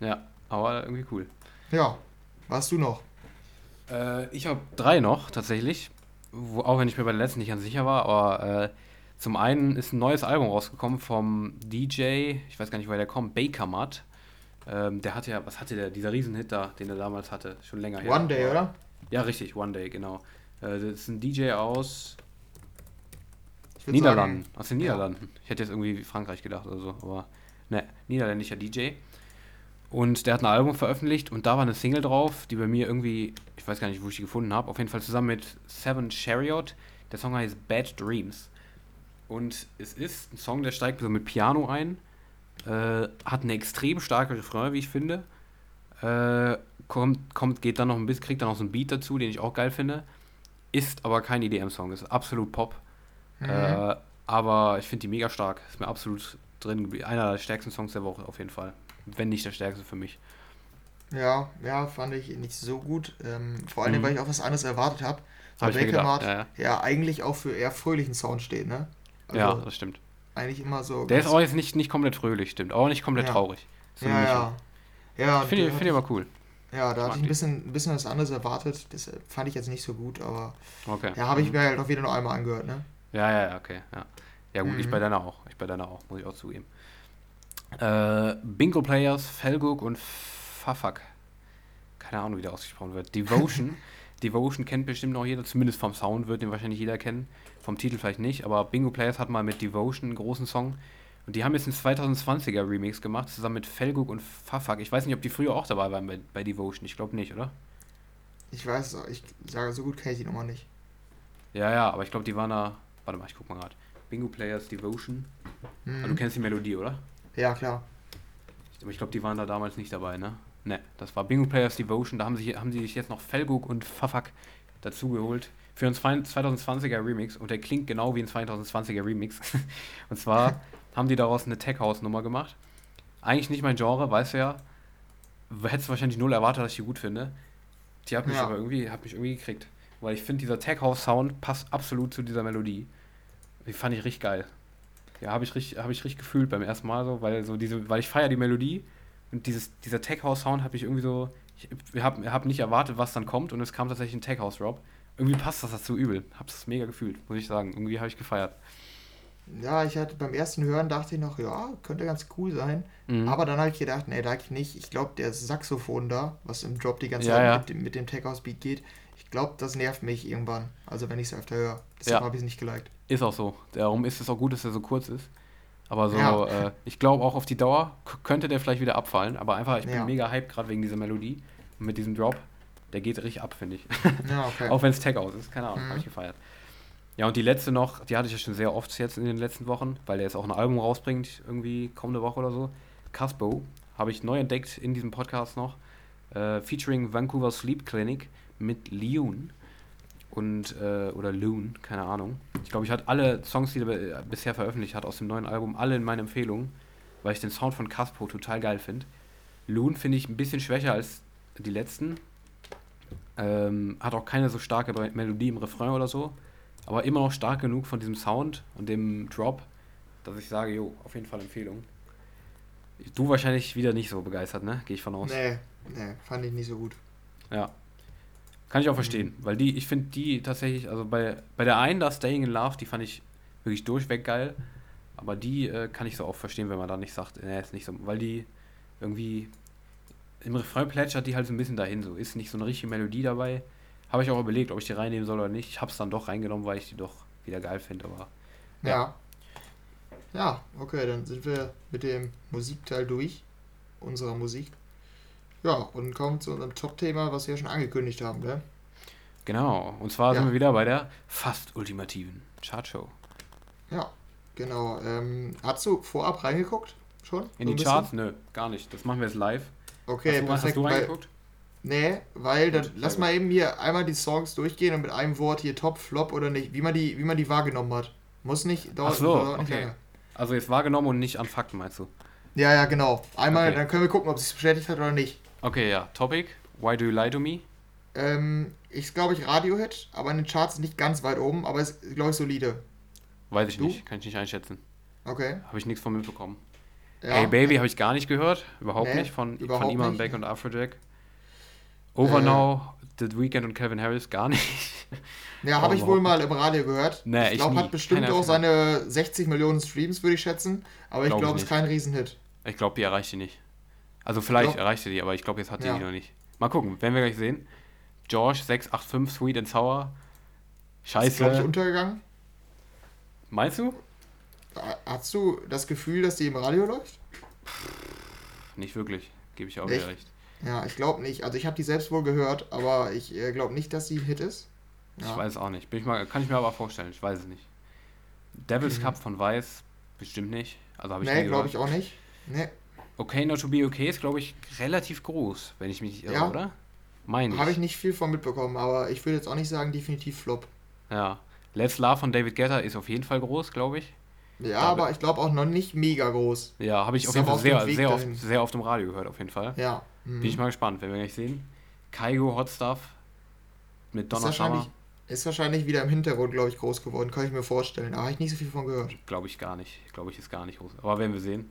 Ja, aber irgendwie cool. Ja, warst du noch? Äh, ich habe drei noch, tatsächlich. Wo, auch wenn ich mir bei der letzten nicht ganz sicher war, aber äh, zum einen ist ein neues Album rausgekommen vom DJ, ich weiß gar nicht, woher der kommt, Baker Mutt. Ähm, der hatte ja, was hatte der, dieser Riesenhit da, den er damals hatte, schon länger her. One Day, oder? Ja, richtig, One Day, genau. Äh, das ist ein DJ aus Niederlanden, sagen, aus den Niederlanden. Ja. Ich hätte jetzt irgendwie Frankreich gedacht oder so, aber ne, niederländischer DJ. Und der hat ein Album veröffentlicht und da war eine Single drauf, die bei mir irgendwie, ich weiß gar nicht, wo ich die gefunden habe, auf jeden Fall zusammen mit Seven Chariot. Der Song heißt Bad Dreams. Und es ist ein Song, der steigt so mit Piano ein, äh, hat eine extrem starke Refrain, wie ich finde. Äh, kommt, kommt, geht dann noch ein bisschen, kriegt dann noch so ein Beat dazu, den ich auch geil finde. Ist aber kein EDM-Song, ist absolut Pop. Mhm. Äh, aber ich finde die mega stark. Ist mir absolut drin. Einer der stärksten Songs der Woche auf jeden Fall wenn nicht der stärkste für mich. Ja, ja, fand ich nicht so gut. Ähm, vor allem, mhm. weil ich auch was anderes erwartet habe. Weil hab Bakermart ja, ja. ja, eigentlich auch für eher fröhlichen Sound steht, ne? Also ja, das stimmt. Eigentlich immer so. Der ist auch jetzt nicht, nicht komplett fröhlich, stimmt. Auch nicht komplett ja. traurig. So ja, ja. ja. Ich finde ihn find aber cool. Ja, da hatte ich ein bisschen, ein bisschen was anderes erwartet. Das fand ich jetzt nicht so gut, aber okay. ja, habe ich mhm. mir halt auch wieder noch einmal angehört, ne? Ja, ja, ja, okay. Ja, ja gut, mhm. ich bei deiner auch. Ich bei deiner auch, muss ich auch zugeben. Äh, Bingo Players, Felguk und Fafak. Keine Ahnung, wie der ausgesprochen wird. Devotion. *laughs* Devotion kennt bestimmt noch jeder, zumindest vom Sound wird den wahrscheinlich jeder kennen. Vom Titel vielleicht nicht, aber Bingo Players hat mal mit Devotion einen großen Song. Und die haben jetzt einen 2020er Remix gemacht, zusammen mit Felguk und Fafak. Ich weiß nicht, ob die früher auch dabei waren bei, bei Devotion. Ich glaube nicht, oder? Ich weiß, ich sage, so gut kenne ich die Nummer nicht. Ja, ja, aber ich glaube, die waren da. Warte mal, ich guck mal gerade. Bingo Players Devotion. Mhm. du kennst die Melodie, oder? Ja, klar. Aber ich glaube, die waren da damals nicht dabei, ne? Ne, das war Bingo Players Devotion. Da haben, sich, haben sie sich jetzt noch Felguk und Fafak dazugeholt für einen 2020er Remix. Und der klingt genau wie ein 2020er Remix. *laughs* und zwar haben die daraus eine Tech House Nummer gemacht. Eigentlich nicht mein Genre, weißt du ja. Hättest du wahrscheinlich null erwartet, dass ich die gut finde. Die hat mich ja. aber irgendwie, hat mich irgendwie gekriegt. Weil ich finde, dieser Tech House Sound passt absolut zu dieser Melodie. Die fand ich richtig geil. Ja, habe ich, richtig, ich richtig gefühlt beim ersten Mal so, weil so diese, weil ich feiere die Melodie und dieses, dieser Tech House Sound habe ich irgendwie so, ich habe hab nicht erwartet, was dann kommt und es kam tatsächlich ein Tech House Drop. Irgendwie passt das dazu übel. Hab's mega gefühlt, muss ich sagen. Irgendwie habe ich gefeiert. Ja, ich hatte beim ersten Hören dachte ich noch, ja, könnte ganz cool sein. Mhm. Aber dann habe ich gedacht, nee, da ich nicht. Ich glaube, der Saxophon da, was im Drop die ganze ja, Zeit ja. Mit, dem, mit dem Tech House Beat geht, ich glaube, das nervt mich irgendwann. Also wenn ich es öfter höre. Deshalb ja. habe ich es nicht geliked. Ist auch so. Darum ist es auch gut, dass er so kurz ist. Aber so, ja. äh, ich glaube auch auf die Dauer könnte der vielleicht wieder abfallen. Aber einfach, ich bin mega hyped gerade wegen dieser Melodie. Und mit diesem Drop, der geht richtig ab, finde ich. Ja, okay. *laughs* auch wenn es Tech aus ist. Keine Ahnung, mhm. habe ich gefeiert. Ja, und die letzte noch, die hatte ich ja schon sehr oft jetzt in den letzten Wochen, weil der jetzt auch ein Album rausbringt, irgendwie kommende Woche oder so. Caspo habe ich neu entdeckt in diesem Podcast noch. Äh, featuring Vancouver Sleep Clinic mit Leon und äh, oder Loon, keine Ahnung. Ich glaube, ich hatte alle Songs, die er bisher veröffentlicht hat aus dem neuen Album, alle in meinen Empfehlungen, weil ich den Sound von Caspo total geil finde. Loon finde ich ein bisschen schwächer als die letzten. Ähm, hat auch keine so starke Melodie im Refrain oder so, aber immer noch stark genug von diesem Sound und dem Drop, dass ich sage, jo, auf jeden Fall Empfehlung. Du wahrscheinlich wieder nicht so begeistert, ne? Gehe ich von aus. Nee, nee, fand ich nicht so gut. Ja. Kann ich auch verstehen, weil die, ich finde die tatsächlich, also bei, bei der einen, da Staying in Love, die fand ich wirklich durchweg geil. Aber die äh, kann ich so auch verstehen, wenn man da nicht sagt, ne, ist nicht so, weil die irgendwie im Refrain plätschert die halt so ein bisschen dahin, so ist nicht so eine richtige Melodie dabei. Habe ich auch überlegt, ob ich die reinnehmen soll oder nicht. Ich habe es dann doch reingenommen, weil ich die doch wieder geil finde, aber ja. ja. Ja, okay, dann sind wir mit dem Musikteil durch unserer Musik. Ja, und kommen zu unserem Top-Thema, was wir ja schon angekündigt haben, ne? Genau, und zwar ja. sind wir wieder bei der fast ultimativen Chartshow. Ja, genau. Ähm, hast du vorab reingeguckt? Schon? In die Charts? Nö, gar nicht. Das machen wir jetzt live. Okay, hast du, perfekt. Hast du reingeguckt? Nee, weil dann lass mal eben hier einmal die Songs durchgehen und mit einem Wort hier Top, Flop oder nicht, wie man die, wie man die wahrgenommen hat. Muss nicht, dauert, Ach so, dauert nicht okay. lange. Also jetzt wahrgenommen und nicht an Fakten, meinst du? Ja, ja, genau. Einmal, okay. dann können wir gucken, ob es sich bestätigt hat oder nicht. Okay, ja. Topic, Why Do You Lie To Me? Ähm, ich glaube ich Radiohit, aber in den Charts nicht ganz weit oben, aber ist, glaube ich, solide. Weiß ich du? nicht, kann ich nicht einschätzen. Okay. Habe ich nichts von mitbekommen. Ja. Hey Baby habe ich gar nicht gehört, überhaupt nee, nicht, von, überhaupt von Iman Beck und Afrojack. Over äh. Now, The Weeknd und Calvin Harris gar nicht. Ja, habe ich wohl mal im Radio gehört. Nee, ich glaube, hat bestimmt auch seine 60 Millionen Streams, würde ich schätzen. Aber ich glaube, es ist kein Riesenhit. Ich glaube, die erreicht die nicht. Also vielleicht erreicht sie die, aber ich glaube, jetzt hat sie ja. die noch nicht. Mal gucken, werden wir gleich sehen. George 685 Sweet and Sour. Scheiße. Ist, glaube ich, untergegangen. Meinst du? Hast du das Gefühl, dass die im Radio läuft? Nicht wirklich, gebe ich auch wieder recht. Ja, ich glaube nicht. Also ich habe die selbst wohl gehört, aber ich äh, glaube nicht, dass sie ein Hit ist. Ja. Ich weiß auch nicht. Bin ich mal, kann ich mir aber vorstellen. Ich weiß es nicht. Devils mhm. Cup von Weiß bestimmt nicht. Also habe ich Nee, glaube ich auch nicht. Nee. Okay, Not to Be Okay ist, glaube ich, relativ groß, wenn ich mich nicht irre, ja. oder? Meine ich. Habe ich nicht viel von mitbekommen, aber ich würde jetzt auch nicht sagen, definitiv Flop. Ja. Let's Love von David Guetta ist auf jeden Fall groß, glaube ich. Ja, aber ich glaube auch noch nicht mega groß. Ja, habe ich auf jeden Fall sehr, sehr, oft, sehr oft im Radio gehört, auf jeden Fall. Ja. Mhm. Bin ich mal gespannt, wenn wir gleich sehen. Kaigo Hot Stuff mit Donner Summer. Ist wahrscheinlich wieder im Hintergrund, glaube ich, groß geworden, kann ich mir vorstellen. Aber habe ich nicht so viel von gehört. Glaube ich gar nicht. Glaube ich, ist gar nicht groß. Aber werden wir sehen.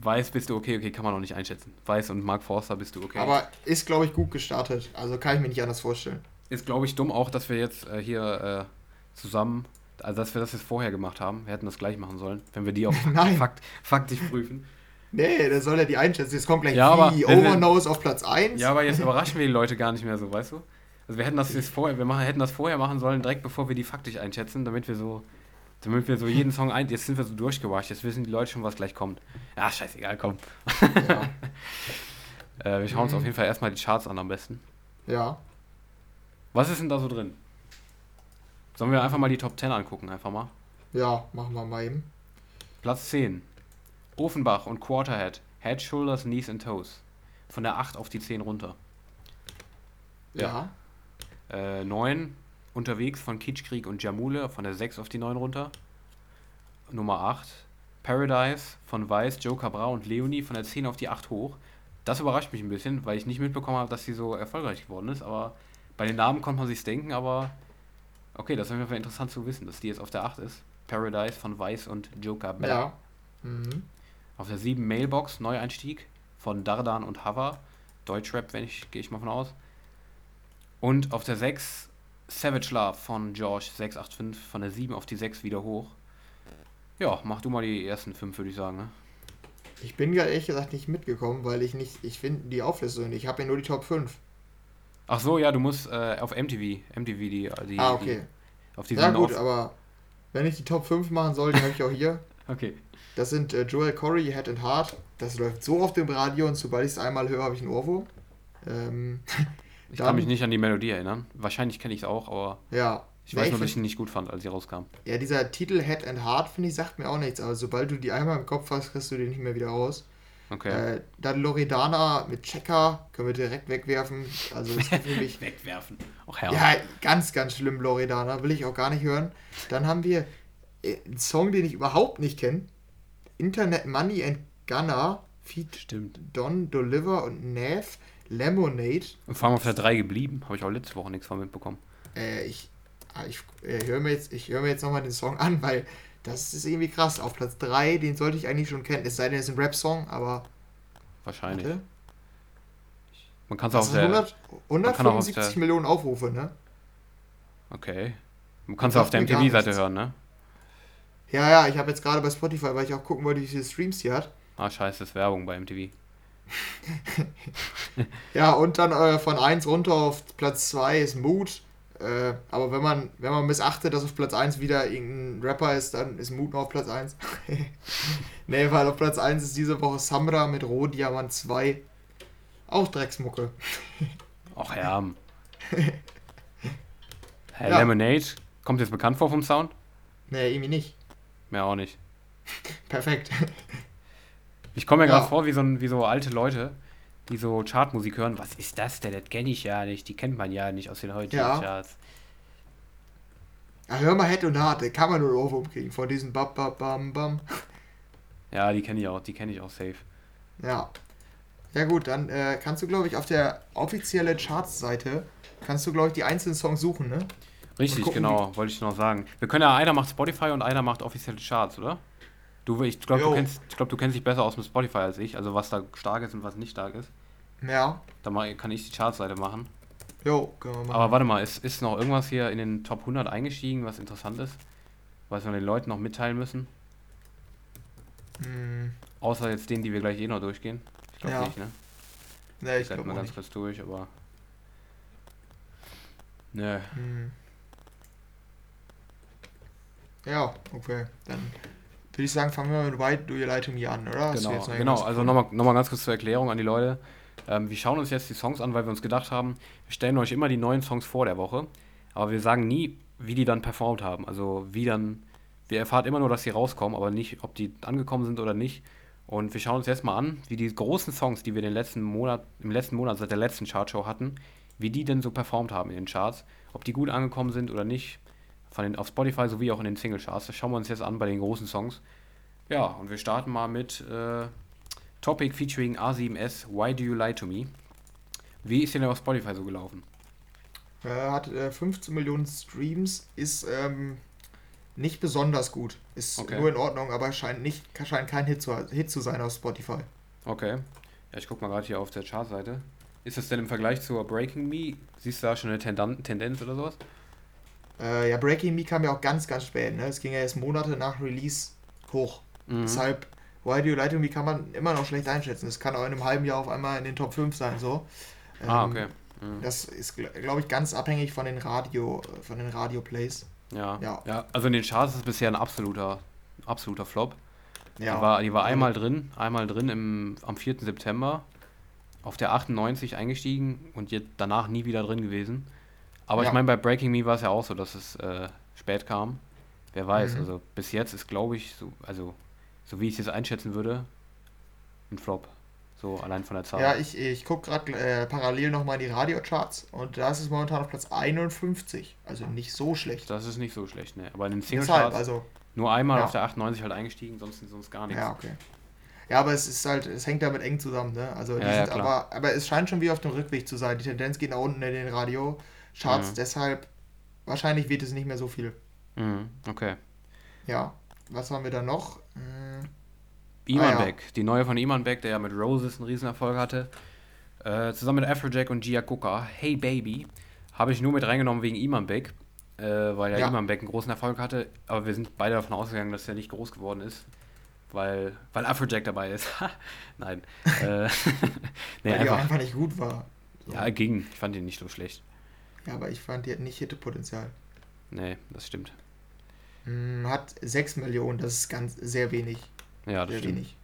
Weiß bist du okay, okay, kann man noch nicht einschätzen. Weiß und Mark Forster bist du okay. Aber ist, glaube ich, gut gestartet. Also kann ich mir nicht anders vorstellen. Ist, glaube ich, dumm auch, dass wir jetzt äh, hier äh, zusammen, also dass wir das jetzt vorher gemacht haben. Wir hätten das gleich machen sollen, wenn wir die auch *laughs* fakt, faktisch prüfen. Nee, der soll ja die einschätzen. Jetzt kommt gleich ja, aber, Overnose auf Platz 1. Ja, aber jetzt *laughs* überraschen wir die Leute gar nicht mehr so, weißt du? Also wir hätten das jetzt vorher, wir machen, hätten das vorher machen sollen, direkt bevor wir die faktisch einschätzen, damit wir so, damit wir so jeden Song ein, jetzt sind wir so durchgewascht, jetzt wissen die Leute schon, was gleich kommt. Ja, scheißegal, komm. Ja. *laughs* äh, wir schauen uns mhm. auf jeden Fall erstmal die Charts an am besten. Ja. Was ist denn da so drin? Sollen wir einfach mal die Top 10 angucken, einfach mal? Ja, machen wir mal eben. Platz 10. Ofenbach und Quarterhead. Head, Shoulders, Knees and Toes. Von der 8 auf die 10 runter. Ja. ja. Äh, 9 unterwegs von Kitschkrieg und Jamule von der 6 auf die 9 runter. Nummer 8 Paradise von Weiß, Joe Cabra und Leonie von der 10 auf die 8 hoch. Das überrascht mich ein bisschen, weil ich nicht mitbekommen habe, dass sie so erfolgreich geworden ist. Aber bei den Namen konnte man sich denken, aber okay, das ist auf jeden Fall interessant zu wissen, dass die jetzt auf der 8 ist. Paradise von Weiß und Joe Cabra. Ja. Mhm. Auf der 7 Mailbox, Neueinstieg von Dardan und Hava. Deutschrap, wenn ich, gehe ich mal von aus. Und auf der 6 Savage Love von George 685 von der 7 auf die 6 wieder hoch. Ja, mach du mal die ersten 5, würde ich sagen. Ne? Ich bin ja ehrlich gesagt nicht mitgekommen, weil ich nicht, ich finde die Auflistung. Ich habe ja nur die Top 5. Ach so, ja, du musst äh, auf MTV, MTV die, die Ah, okay. Die, auf die ja gut, aber wenn ich die Top 5 machen soll, die habe ich auch hier. *laughs* okay. Das sind äh, Joel Corey, Head and Heart. Das läuft so auf dem Radio und sobald ich es einmal höre, habe ich einen Ohrwurm. Ähm, *laughs* Ich dann, kann mich nicht an die Melodie erinnern. Wahrscheinlich kenne ich es auch, aber ja, ich weiß nur, dass ich ihn nicht gut fand, als sie rauskam. Ja, dieser Titel Head and Heart, finde ich, sagt mir auch nichts. Aber sobald du die einmal im Kopf hast, kriegst du den nicht mehr wieder raus. Okay. Äh, dann Loredana mit Checker können wir direkt wegwerfen. Also das ist *laughs* mich. wegwerfen. Auch herrlich. Ja, ganz, ganz schlimm, Loredana. Will ich auch gar nicht hören. Dann haben wir äh, einen Song, den ich überhaupt nicht kenne. Internet Money and Gunner. Feed Stimmt. Don Deliver und Nev. Lemonade. Und vor allem auf der 3 geblieben. Habe ich auch letzte Woche nichts von mitbekommen. Äh, ich ah, ich äh, höre mir jetzt, hör mir jetzt nochmal den Song an, weil das ist irgendwie krass. Auf Platz 3, den sollte ich eigentlich schon kennen. Es sei denn, es ist ein Rap-Song, aber. Wahrscheinlich. Warte. Man kann es auch 100, 175 Millionen Aufrufe, ne? Okay. Man kann es auf der MTV-Seite hören, ne? Ja, ja, ich habe jetzt gerade bei Spotify, weil ich auch gucken wollte, wie viele Streams die hat. Ah, scheiße, das ist Werbung bei MTV. *laughs* ja, und dann äh, von 1 runter auf Platz 2 ist Mood. Äh, aber wenn man, wenn man missachtet, dass auf Platz 1 wieder irgendein Rapper ist, dann ist Mood noch auf Platz 1. *laughs* nee, weil auf Platz 1 ist diese Woche Samra mit Rohdiamant 2. Auch Drecksmucke. *laughs* Ach ja. *laughs* Hey, ja. Lemonade, kommt jetzt bekannt vor vom Sound? Nee, irgendwie nicht. Mehr auch nicht. Perfekt. Ich komme mir ja. gerade vor wie so, wie so alte Leute, die so Chartmusik hören. Was ist das denn? Das kenne ich ja nicht. Die kennt man ja nicht aus den heutigen ja. Charts. Ja, hör mal Head und Hart, kann man nur Ohrwurm kriegen von diesen Bam Bam Bam Bam. *laughs* Ja, die kenne ich auch, die kenne ich auch safe. Ja. Ja gut, dann äh, kannst du, glaube ich, auf der offiziellen Charts-Seite, kannst du, glaube ich, die einzelnen Songs suchen, ne? Richtig, gucken, genau, wollte ich noch sagen. Wir können ja, einer macht Spotify und einer macht offizielle Charts, oder? Du, ich glaube, du, kennst, glaub, du kennst dich besser aus mit Spotify als ich, also was da stark ist und was nicht stark ist. Ja. Da kann ich die Chartseite machen. Jo, können wir machen. Aber warte mal, ist, ist noch irgendwas hier in den Top 100 eingestiegen, was interessant ist? Was wir den Leuten noch mitteilen müssen? Hm. Außer jetzt denen, die wir gleich eh noch durchgehen. Ich glaube ja. nicht, ne? Ne, ich glaube mal ganz nicht. kurz durch, aber. Ne. Hm. Ja, okay. Dann würde ich sagen, fangen wir mit White Do You Lie to Me an, oder? Genau, genau. also nochmal noch mal ganz kurz zur Erklärung an die Leute. Ähm, wir schauen uns jetzt die Songs an, weil wir uns gedacht haben, wir stellen euch immer die neuen Songs vor der Woche, aber wir sagen nie, wie die dann performt haben. Also wie dann, wir erfahren immer nur, dass sie rauskommen, aber nicht, ob die angekommen sind oder nicht. Und wir schauen uns jetzt mal an, wie die großen Songs, die wir den letzten Monat, im letzten Monat seit der letzten Chartshow hatten, wie die denn so performt haben in den Charts. Ob die gut angekommen sind oder nicht von den, auf Spotify sowie auch in den Singlecharts. Das schauen wir uns jetzt an bei den großen Songs. Ja, und wir starten mal mit äh, Topic featuring A7S, Why Do You Lie to Me? Wie ist denn auf Spotify so gelaufen? Er hat äh, 15 Millionen Streams, ist ähm, nicht besonders gut. Ist okay. nur in Ordnung, aber scheint, nicht, scheint kein Hit zu, Hit zu sein auf Spotify. Okay. Ja, ich guck mal gerade hier auf der Chartseite. Ist das denn im Vergleich zur Breaking Me? Siehst du da schon eine Tendenz oder sowas? Äh, ja, Breaking Me kam ja auch ganz, ganz spät. Ne? Es ging ja erst Monate nach Release hoch. Mhm. Deshalb, Why Do You Lie To Me kann man immer noch schlecht einschätzen. Es kann auch in einem halben Jahr auf einmal in den Top 5 sein. So. Ah, ähm, ah, okay. Mhm. Das ist, glaube ich, ganz abhängig von den Radio, von den Radio-Plays. Ja. ja. ja. Also in den Charts ist es bisher ein absoluter, absoluter Flop. Ja. Die war, die war einmal drin, einmal drin im, am 4. September, auf der 98 eingestiegen und jetzt danach nie wieder drin gewesen. Aber ja. ich meine, bei Breaking Me war es ja auch so, dass es äh, spät kam. Wer weiß, mhm. also bis jetzt ist, glaube ich, so, also so wie ich es jetzt einschätzen würde, ein Flop. So allein von der Zahl. Ja, ich, ich gucke gerade äh, parallel nochmal in die Radiocharts und da ist es momentan auf Platz 51. Also nicht so schlecht. Das ist nicht so schlecht, ne. Aber in den Singlecharts also, nur einmal ja. auf der 98 halt eingestiegen, sonst, sonst gar nichts. Ja, okay. Ja, aber es ist halt, es hängt damit eng zusammen, ne? Also ja, ja, aber, aber es scheint schon wie auf dem Rückweg zu sein. Die Tendenz geht nach unten in den Radiocharts, mhm. deshalb wahrscheinlich wird es nicht mehr so viel. Mhm, okay. Ja, was haben wir da noch? Äh, Iman ah, Beck, ja. die neue von Iman Beck, der ja mit Roses einen Riesenerfolg hatte. Äh, zusammen mit Afrojack und Gia Kuka, Hey Baby, habe ich nur mit reingenommen wegen Iman Beck, äh, weil ja, ja Iman Beck einen großen Erfolg hatte. Aber wir sind beide davon ausgegangen, dass er nicht groß geworden ist, weil, weil Afrojack dabei ist. *laughs* Nein. äh, *laughs* nee, weil einfach, einfach nicht gut war. So. Ja, ging. Ich fand ihn nicht so schlecht. Ja, aber ich fand, die hat nicht Hittepotenzial. Nee, das stimmt. Hm, hat 6 Millionen, das ist ganz sehr wenig. Ja, das sehr stimmt. wenig.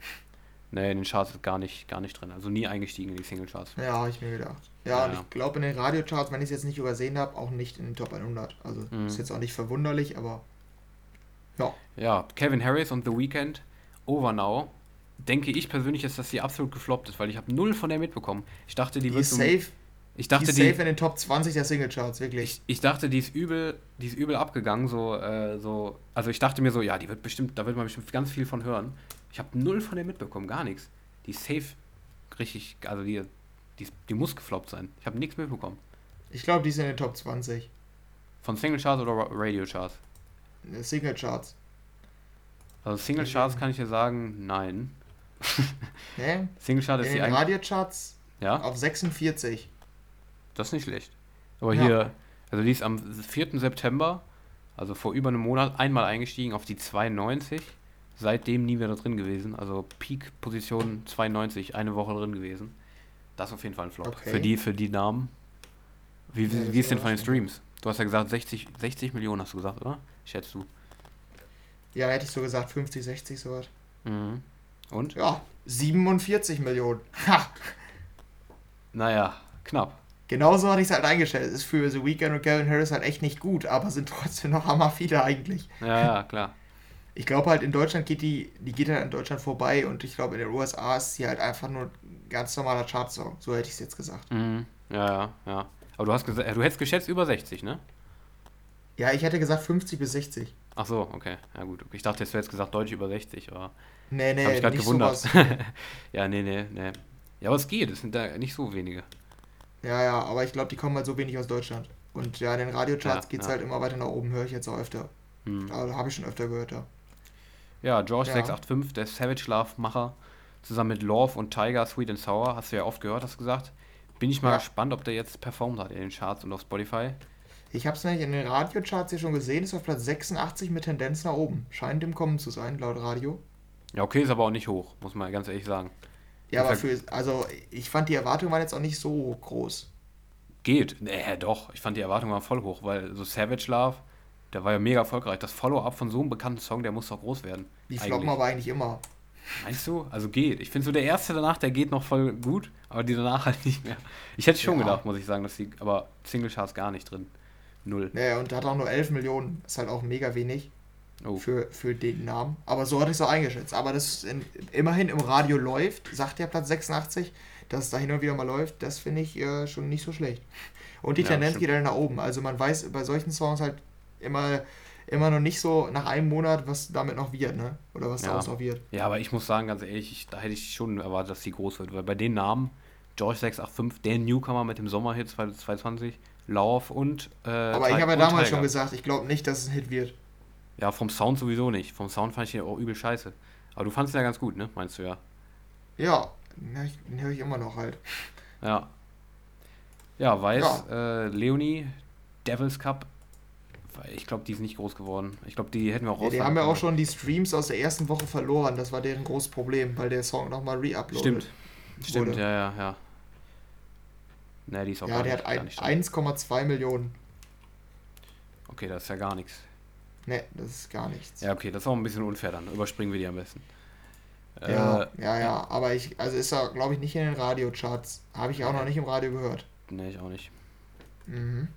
Nee, in den Charts ist gar nicht, gar nicht drin. Also nie eingestiegen in die Singlecharts. Ja, habe ich mir gedacht. Ja, ja. und ich glaube in den Radiocharts, wenn ich es jetzt nicht übersehen habe, auch nicht in den Top 100. Also mhm. ist jetzt auch nicht verwunderlich, aber ja. Ja, Kevin Harris und The Weeknd, Over Now. Denke ich persönlich, ist, dass sie absolut gefloppt ist, weil ich habe null von der mitbekommen. Ich dachte, die, die wird ist safe. Ich dachte, die ist safe in den Top 20 der Singlecharts, wirklich. Ich, ich, dachte, die ist übel, die ist übel abgegangen, so, äh, so. Also ich dachte mir so, ja, die wird bestimmt, da wird man bestimmt ganz viel von hören. Ich habe null von der mitbekommen, gar nichts. Die ist safe richtig, also die, die, die muss gefloppt sein. Ich habe nichts mitbekommen. Ich glaube, die ist in den Top 20. Von Singlecharts oder Radiocharts? Singlecharts. Also Singlecharts kann ich dir sagen, nein. *laughs* Nee? Singlecharts ist die den Radiocharts Ja. Auf 46. Das ist nicht schlecht. Aber ja. hier, also die ist am 4. September, also vor über einem Monat, einmal eingestiegen auf die 92. Seitdem nie wieder drin gewesen. Also Peak-Position 92, eine Woche drin gewesen. Das ist auf jeden Fall ein Flop. Okay. Für, die, für die Namen. Wie, ja, wie ist denn von den Streams? Du hast ja gesagt 60, 60 Millionen, hast du gesagt, oder? Schätzt du? Ja, hätte ich so gesagt, 50, 60 sowas. Mhm. Und? Ja, 47 Millionen. Ha! Naja, knapp. Genauso hatte ich es halt eingestellt. Ist für The Weeknd und Gavin Harris halt echt nicht gut, aber sind *laughs* trotzdem noch hammer viele eigentlich. Ja, ja, klar. Ich glaube halt in Deutschland geht die, die geht halt in Deutschland vorbei und ich glaube in den USA ist sie halt einfach nur ein ganz normaler Chartsong. So hätte ich es jetzt gesagt. Mhm. Ja, ja, ja. Aber du hast gesagt, du hättest geschätzt über 60, ne? Ja, ich hätte gesagt 50 bis 60. Ach so, okay. Ja gut. Ich dachte, jetzt wäre jetzt gesagt deutlich über 60, aber. Nee, nee, hab ich nicht gewundert. *laughs* ja, nee, nee, nee. Ja, aber es geht, es sind da nicht so wenige. Ja, ja, aber ich glaube, die kommen halt so wenig aus Deutschland. Und ja, in den Radiocharts ja, geht es ja. halt immer weiter nach oben, höre ich jetzt auch öfter. Hm. Also, habe ich schon öfter gehört, ja. Ja, George ja. 685, der Savage Love-Macher, zusammen mit Love und Tiger, Sweet and Sour, hast du ja oft gehört, hast du gesagt. Bin ich mal gespannt, ob der jetzt performt hat in den Charts und auf Spotify. Ich habe es nämlich in den Radiocharts hier schon gesehen, ist auf Platz 86 mit Tendenz nach oben. Scheint im Kommen zu sein, laut Radio. Ja, okay, ist aber auch nicht hoch, muss man ganz ehrlich sagen. Ja, aber für, also ich fand die Erwartungen waren jetzt auch nicht so groß. Geht. Nee, doch. Ich fand die Erwartungen waren voll hoch, weil so Savage Love, der war ja mega erfolgreich. Das Follow-up von so einem bekannten Song, der muss doch groß werden. Die floppen aber eigentlich immer. Meinst du? Also geht. Ich finde so der erste danach, der geht noch voll gut, aber die danach halt nicht mehr. Ich hätte schon ja. gedacht, muss ich sagen, dass die, aber Single Charts gar nicht drin. Null. Ja, und hat auch nur 11 Millionen. Ist halt auch mega wenig. Oh. Für, für den Namen. Aber so hatte ich es auch eingeschätzt. Aber das in, immerhin im Radio läuft, sagt der Platz 86, dass es da hin und wieder mal läuft, das finde ich äh, schon nicht so schlecht. Und die ja, Tendenz geht dann nach oben. Also man weiß bei solchen Songs halt immer, immer noch nicht so nach einem Monat, was damit noch wird, ne? Oder was ja. daraus noch wird. Ja, aber ich muss sagen, ganz ehrlich, ich, da hätte ich schon erwartet, dass sie groß wird. Weil bei den Namen, George 685, der Newcomer mit dem Sommerhit 2020, Love und. Äh, aber ich habe ja damals schon gesagt, ich glaube nicht, dass es ein Hit wird. Ja, vom Sound sowieso nicht. Vom Sound fand ich den auch übel scheiße. Aber du fandest ihn ja ganz gut, ne? Meinst du ja? Ja, den höre ich immer noch halt. Ja. Ja, Weiß, ja. Äh, Leonie, Devil's Cup. Ich glaube, die ist nicht groß geworden. Ich glaube, die hätten wir auch ja, Die haben ja auch schon die Streams aus der ersten Woche verloren. Das war deren großes Problem, weil der Song nochmal re-uploadet. Stimmt. Stimmt, ja, ja, ja. Ne, die ist auch Ja, der nicht, hat 1,2 Millionen. Okay, das ist ja gar nichts. Ne, das ist gar nichts. Ja, okay, das ist auch ein bisschen unfair dann. Überspringen wir die am besten. Ja, äh, ja, ja, aber ich, also ist er, glaube ich, nicht in den Radiocharts. Habe ich auch noch nicht im Radio gehört. Ne, ich auch nicht. Mhm.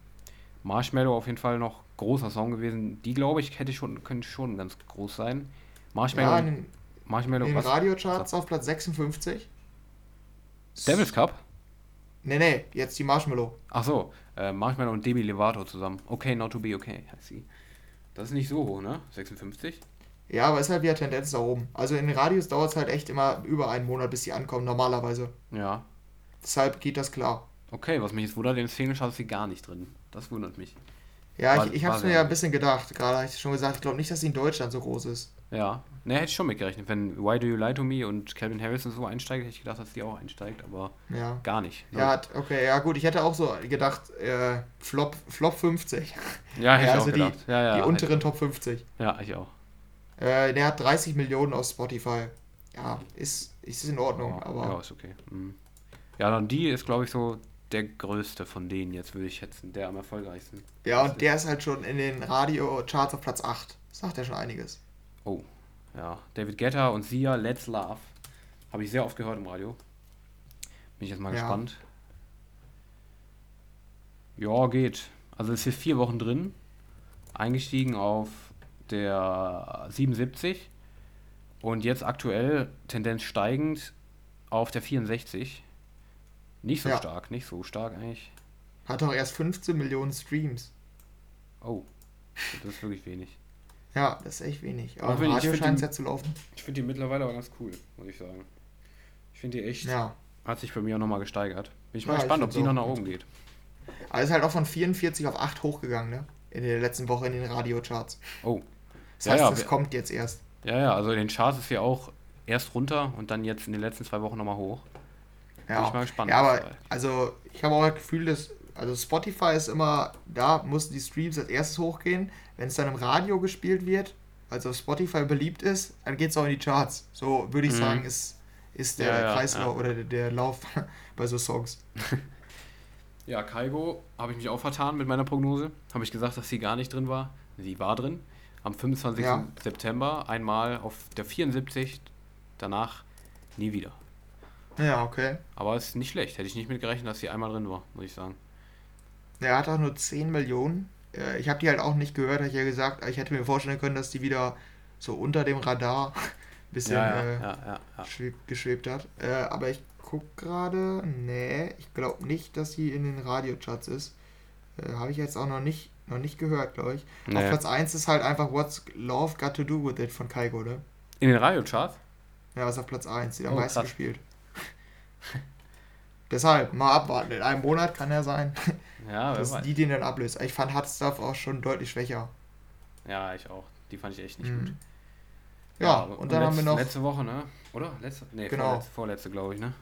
Marshmallow auf jeden Fall noch großer Song gewesen. Die, glaube ich, hätte schon, könnte schon ganz groß sein. Marshmallow. Ja, in den, Marshmallow, in den Radiocharts auf Platz 56. Devil's Cup? Ne, ne, jetzt die Marshmallow. Ach so, äh, Marshmallow und Demi Levato zusammen. Okay, not to be okay, I see. Das ist nicht so hoch, ne? 56? Ja, aber ist halt wieder Tendenz da oben. Also in den Radios dauert es halt echt immer über einen Monat, bis sie ankommen, normalerweise. Ja. Deshalb geht das klar. Okay, was mich jetzt wundert, den Single ist sie gar nicht drin. Das wundert mich. Ja, war, ich, ich habe es mir ja ein bisschen gedacht. Gerade habe ich schon gesagt, ich glaube nicht, dass sie in Deutschland so groß ist. Ja, ne, hätte ich schon mitgerechnet. Wenn Why Do You Lie to Me und Calvin Harris und so einsteigt, hätte ich gedacht, dass die auch einsteigt, aber ja. gar nicht. Ne? Ja, okay, ja gut, ich hätte auch so gedacht, äh, Flop, Flop 50. Ja, hätte ja, also ich auch gedacht. Die, ja, ja, die unteren Top 50. Ja, ich auch. Äh, der hat 30 Millionen auf Spotify. Ja, ist, ist in Ordnung, ja, aber. Ja, ist okay. Mhm. Ja, dann die ist, glaube ich, so der größte von denen jetzt, würde ich schätzen, der am erfolgreichsten. Ja, und der ist halt schon in den Radio-Charts auf Platz 8. Sagt ja schon einiges. Oh, ja. David Guetta und Sia, Let's Love. Habe ich sehr oft gehört im Radio. Bin ich jetzt mal ja. gespannt. Ja, geht. Also ist hier vier Wochen drin. Eingestiegen auf der 77 und jetzt aktuell Tendenz steigend auf der 64. Nicht so ja. stark, nicht so stark eigentlich. Hat auch erst 15 Millionen Streams. Oh, das ist wirklich wenig. Ja, das ist echt wenig. Aber im Radio scheint es ja zu laufen. Ich finde die mittlerweile aber ganz cool, muss ich sagen. Ich finde die echt. Ja. Hat sich bei mir auch nochmal gesteigert. Bin ich mal ja, gespannt, ob die noch nach oben geht. Aber ist halt auch von 44 auf 8 hochgegangen, ne? In der letzten Woche in den Radiocharts. Oh. Das heißt, ja, das kommt jetzt erst. Ja, ja, also in den Charts ist ja auch erst runter und dann jetzt in den letzten zwei Wochen nochmal hoch. Ja. Bin ich mal gespannt. Ja, aber also ich habe auch das Gefühl, dass also Spotify ist immer, da mussten die Streams als erstes hochgehen. Wenn es dann im Radio gespielt wird, also auf Spotify beliebt ist, dann geht es auch in die Charts. So würde ich mhm. sagen, ist, ist der ja, Kreislauf ja. oder der, der Lauf *laughs* bei so Songs. Ja, Kaigo habe ich mich auch vertan mit meiner Prognose. Habe ich gesagt, dass sie gar nicht drin war. Sie war drin. Am 25. Ja. September einmal auf der 74, danach nie wieder. Ja, okay. Aber es ist nicht schlecht. Hätte ich nicht mitgerechnet, dass sie einmal drin war, muss ich sagen. Er hat auch nur 10 Millionen. Äh, ich habe die halt auch nicht gehört, habe ich ja gesagt. Ich hätte mir vorstellen können, dass die wieder so unter dem Radar *laughs* ein bisschen ja, ja, äh, geschwebt hat. Äh, aber ich gucke gerade. Nee, ich glaube nicht, dass sie in den Radiocharts ist. Äh, habe ich jetzt auch noch nicht, noch nicht gehört, glaube ich. Nee. Auf Platz 1 ist halt einfach What's Love Got to Do with It von Kaigo, ne? In den Radiocharts? Ja, ist auf Platz 1, die am oh, meisten krass. gespielt. *laughs* Deshalb, mal abwarten. In einem Monat kann er sein, *laughs* ja, dass die den dann ablöst. Ich fand Hot Stuff auch schon deutlich schwächer. Ja, ich auch. Die fand ich echt nicht mhm. gut. Ja, ja und, und dann haben wir noch. Letzte Woche, ne? Oder? Letzte? Nee, genau. vorletzte, vorletzte glaube ich, ne?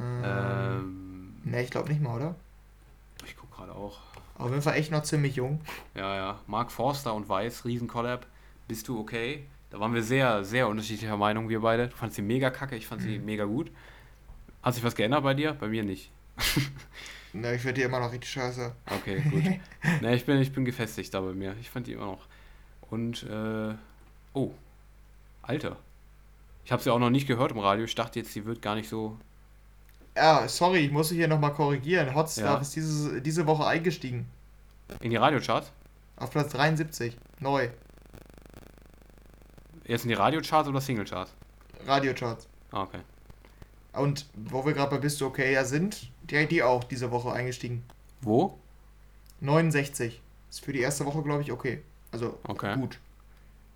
Ähm, ähm, ne, ich glaube nicht mal, oder? Ich gucke gerade auch. Auf jeden Fall echt noch ziemlich jung. Ja, ja. Mark Forster und Weiß, Riesen-Collab. Bist du okay? Da waren wir sehr, sehr unterschiedlicher Meinung, wir beide. Du fandst sie mega kacke, ich fand mhm. sie mega gut. Hat sich was geändert bei dir? Bei mir nicht. *laughs* ne, ich finde die immer noch richtig scheiße. Okay, gut. *laughs* ne, ich bin, ich bin gefestigt da bei mir. Ich fand die immer noch. Und, äh, oh. Alter. Ich habe sie auch noch nicht gehört im Radio. Ich dachte jetzt, sie wird gar nicht so ja, sorry, ich muss hier nochmal korrigieren. Hotstar ja. ist diese, diese Woche eingestiegen. In die Radiocharts? Auf Platz 73, neu. Jetzt in die Radiocharts oder Singlecharts? Radiocharts. Ah, okay. Und wo wir gerade bei Bist du okay ja sind, die, die auch diese Woche eingestiegen. Wo? 69. Ist für die erste Woche, glaube ich, okay. Also okay. gut.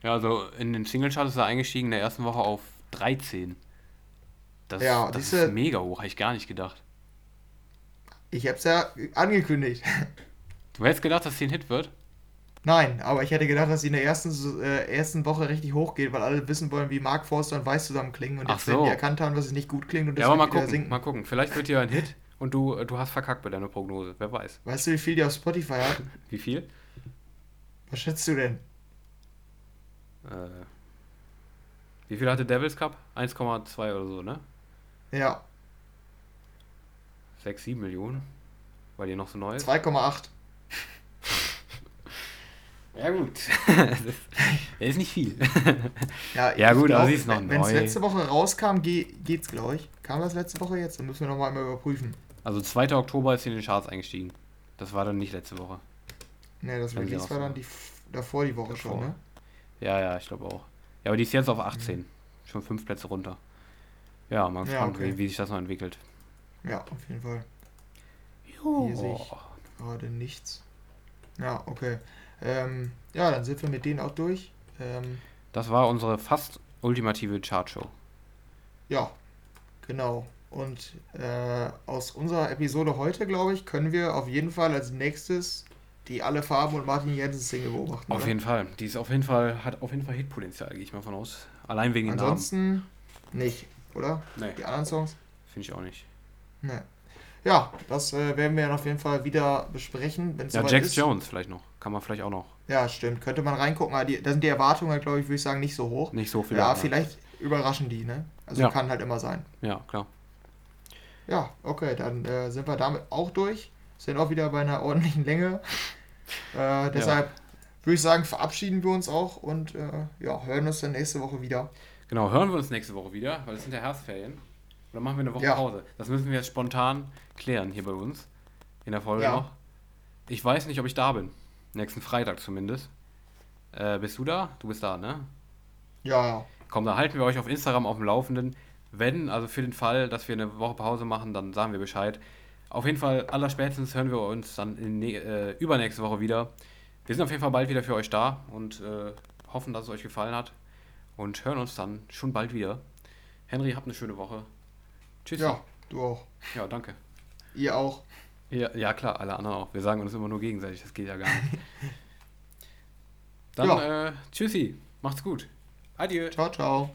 Ja, also in den Singlecharts ist er eingestiegen in der ersten Woche auf 13. Das, ja, das diese, ist mega hoch, habe ich gar nicht gedacht. Ich habe es ja angekündigt. Du hättest gedacht, dass sie ein Hit wird? Nein, aber ich hätte gedacht, dass sie in der ersten, äh, ersten Woche richtig hochgeht, weil alle wissen wollen, wie Mark Forster und Weiß zusammen klingen und jetzt, so. die erkannt haben, dass es nicht gut klingt und das ja, aber mal gucken, sinken. mal gucken. Vielleicht wird ja ein Hit und du, du hast verkackt bei deiner Prognose, wer weiß. Weißt du, wie viel die auf Spotify hat? *laughs* wie viel? Was schätzt du denn? Äh, wie viel hatte Devils Cup? 1,2 oder so, ne? Ja. 6, 7 Millionen? Weil ihr noch so neu ist? 2,8. *laughs* ja, gut. *laughs* das ist nicht viel. ja, ja gut, glaub, aber sie ist noch wenn, neu. Wenn es letzte Woche rauskam, geht, geht's, glaube ich. Kam das letzte Woche jetzt? Dann müssen wir nochmal einmal überprüfen. Also 2. Oktober ist sie in den Charts eingestiegen. Das war dann nicht letzte Woche. Ne, das Release war dann die, davor die Woche davor. schon, ne? Ja, ja, ich glaube auch. Ja, aber die ist jetzt auf 18. Mhm. Schon fünf Plätze runter. Ja, mal gespannt, ja, okay. wie, wie, sich das noch entwickelt. Ja, auf jeden Fall. Jo. Hier sehe ich gerade nichts. Ja, okay. Ähm, ja, dann sind wir mit denen auch durch. Ähm, das war unsere fast ultimative Chartshow. Ja, genau. Und äh, aus unserer Episode heute, glaube ich, können wir auf jeden Fall als nächstes die alle Farben und Martin Jensen Single beobachten. Auf oder? jeden Fall. Die ist auf jeden Fall, hat auf jeden Fall Hitpotenzial, gehe ich mal von aus. Allein wegen den Ansonsten Namen. nicht oder? Nee. Die anderen Songs? Finde ich auch nicht. Nee. Ja, das äh, werden wir auf jeden Fall wieder besprechen. Wenn's ja, Jax ist. Jones vielleicht noch. Kann man vielleicht auch noch. Ja, stimmt. Könnte man reingucken. Aber die, da sind die Erwartungen, glaube ich, würde ich sagen, nicht so hoch. Nicht so viel. Ja, vielleicht überraschen die, ne? Also ja. kann halt immer sein. Ja, klar. Ja, okay, dann äh, sind wir damit auch durch. Sind auch wieder bei einer ordentlichen Länge. Äh, deshalb ja. würde ich sagen, verabschieden wir uns auch und äh, ja, hören uns dann nächste Woche wieder. Genau, hören wir uns nächste Woche wieder, weil es sind ja Herbstferien. Oder machen wir eine Woche ja. Pause? Das müssen wir jetzt spontan klären hier bei uns. In der Folge ja. noch. Ich weiß nicht, ob ich da bin. Nächsten Freitag zumindest. Äh, bist du da? Du bist da, ne? Ja. Komm, da halten wir euch auf Instagram auf dem Laufenden. Wenn, also für den Fall, dass wir eine Woche Pause machen, dann sagen wir Bescheid. Auf jeden Fall, allerspätestens hören wir uns dann in, äh, übernächste Woche wieder. Wir sind auf jeden Fall bald wieder für euch da und äh, hoffen, dass es euch gefallen hat und hören uns dann schon bald wieder. Henry, habt eine schöne Woche. Tschüss. Ja, du auch. Ja, danke. Ihr auch. Ja, ja, klar, alle anderen auch. Wir sagen uns immer nur gegenseitig, das geht ja gar nicht. *laughs* Dann, ja. äh, tschüssi, macht's gut. Adieu. Ciao, ciao.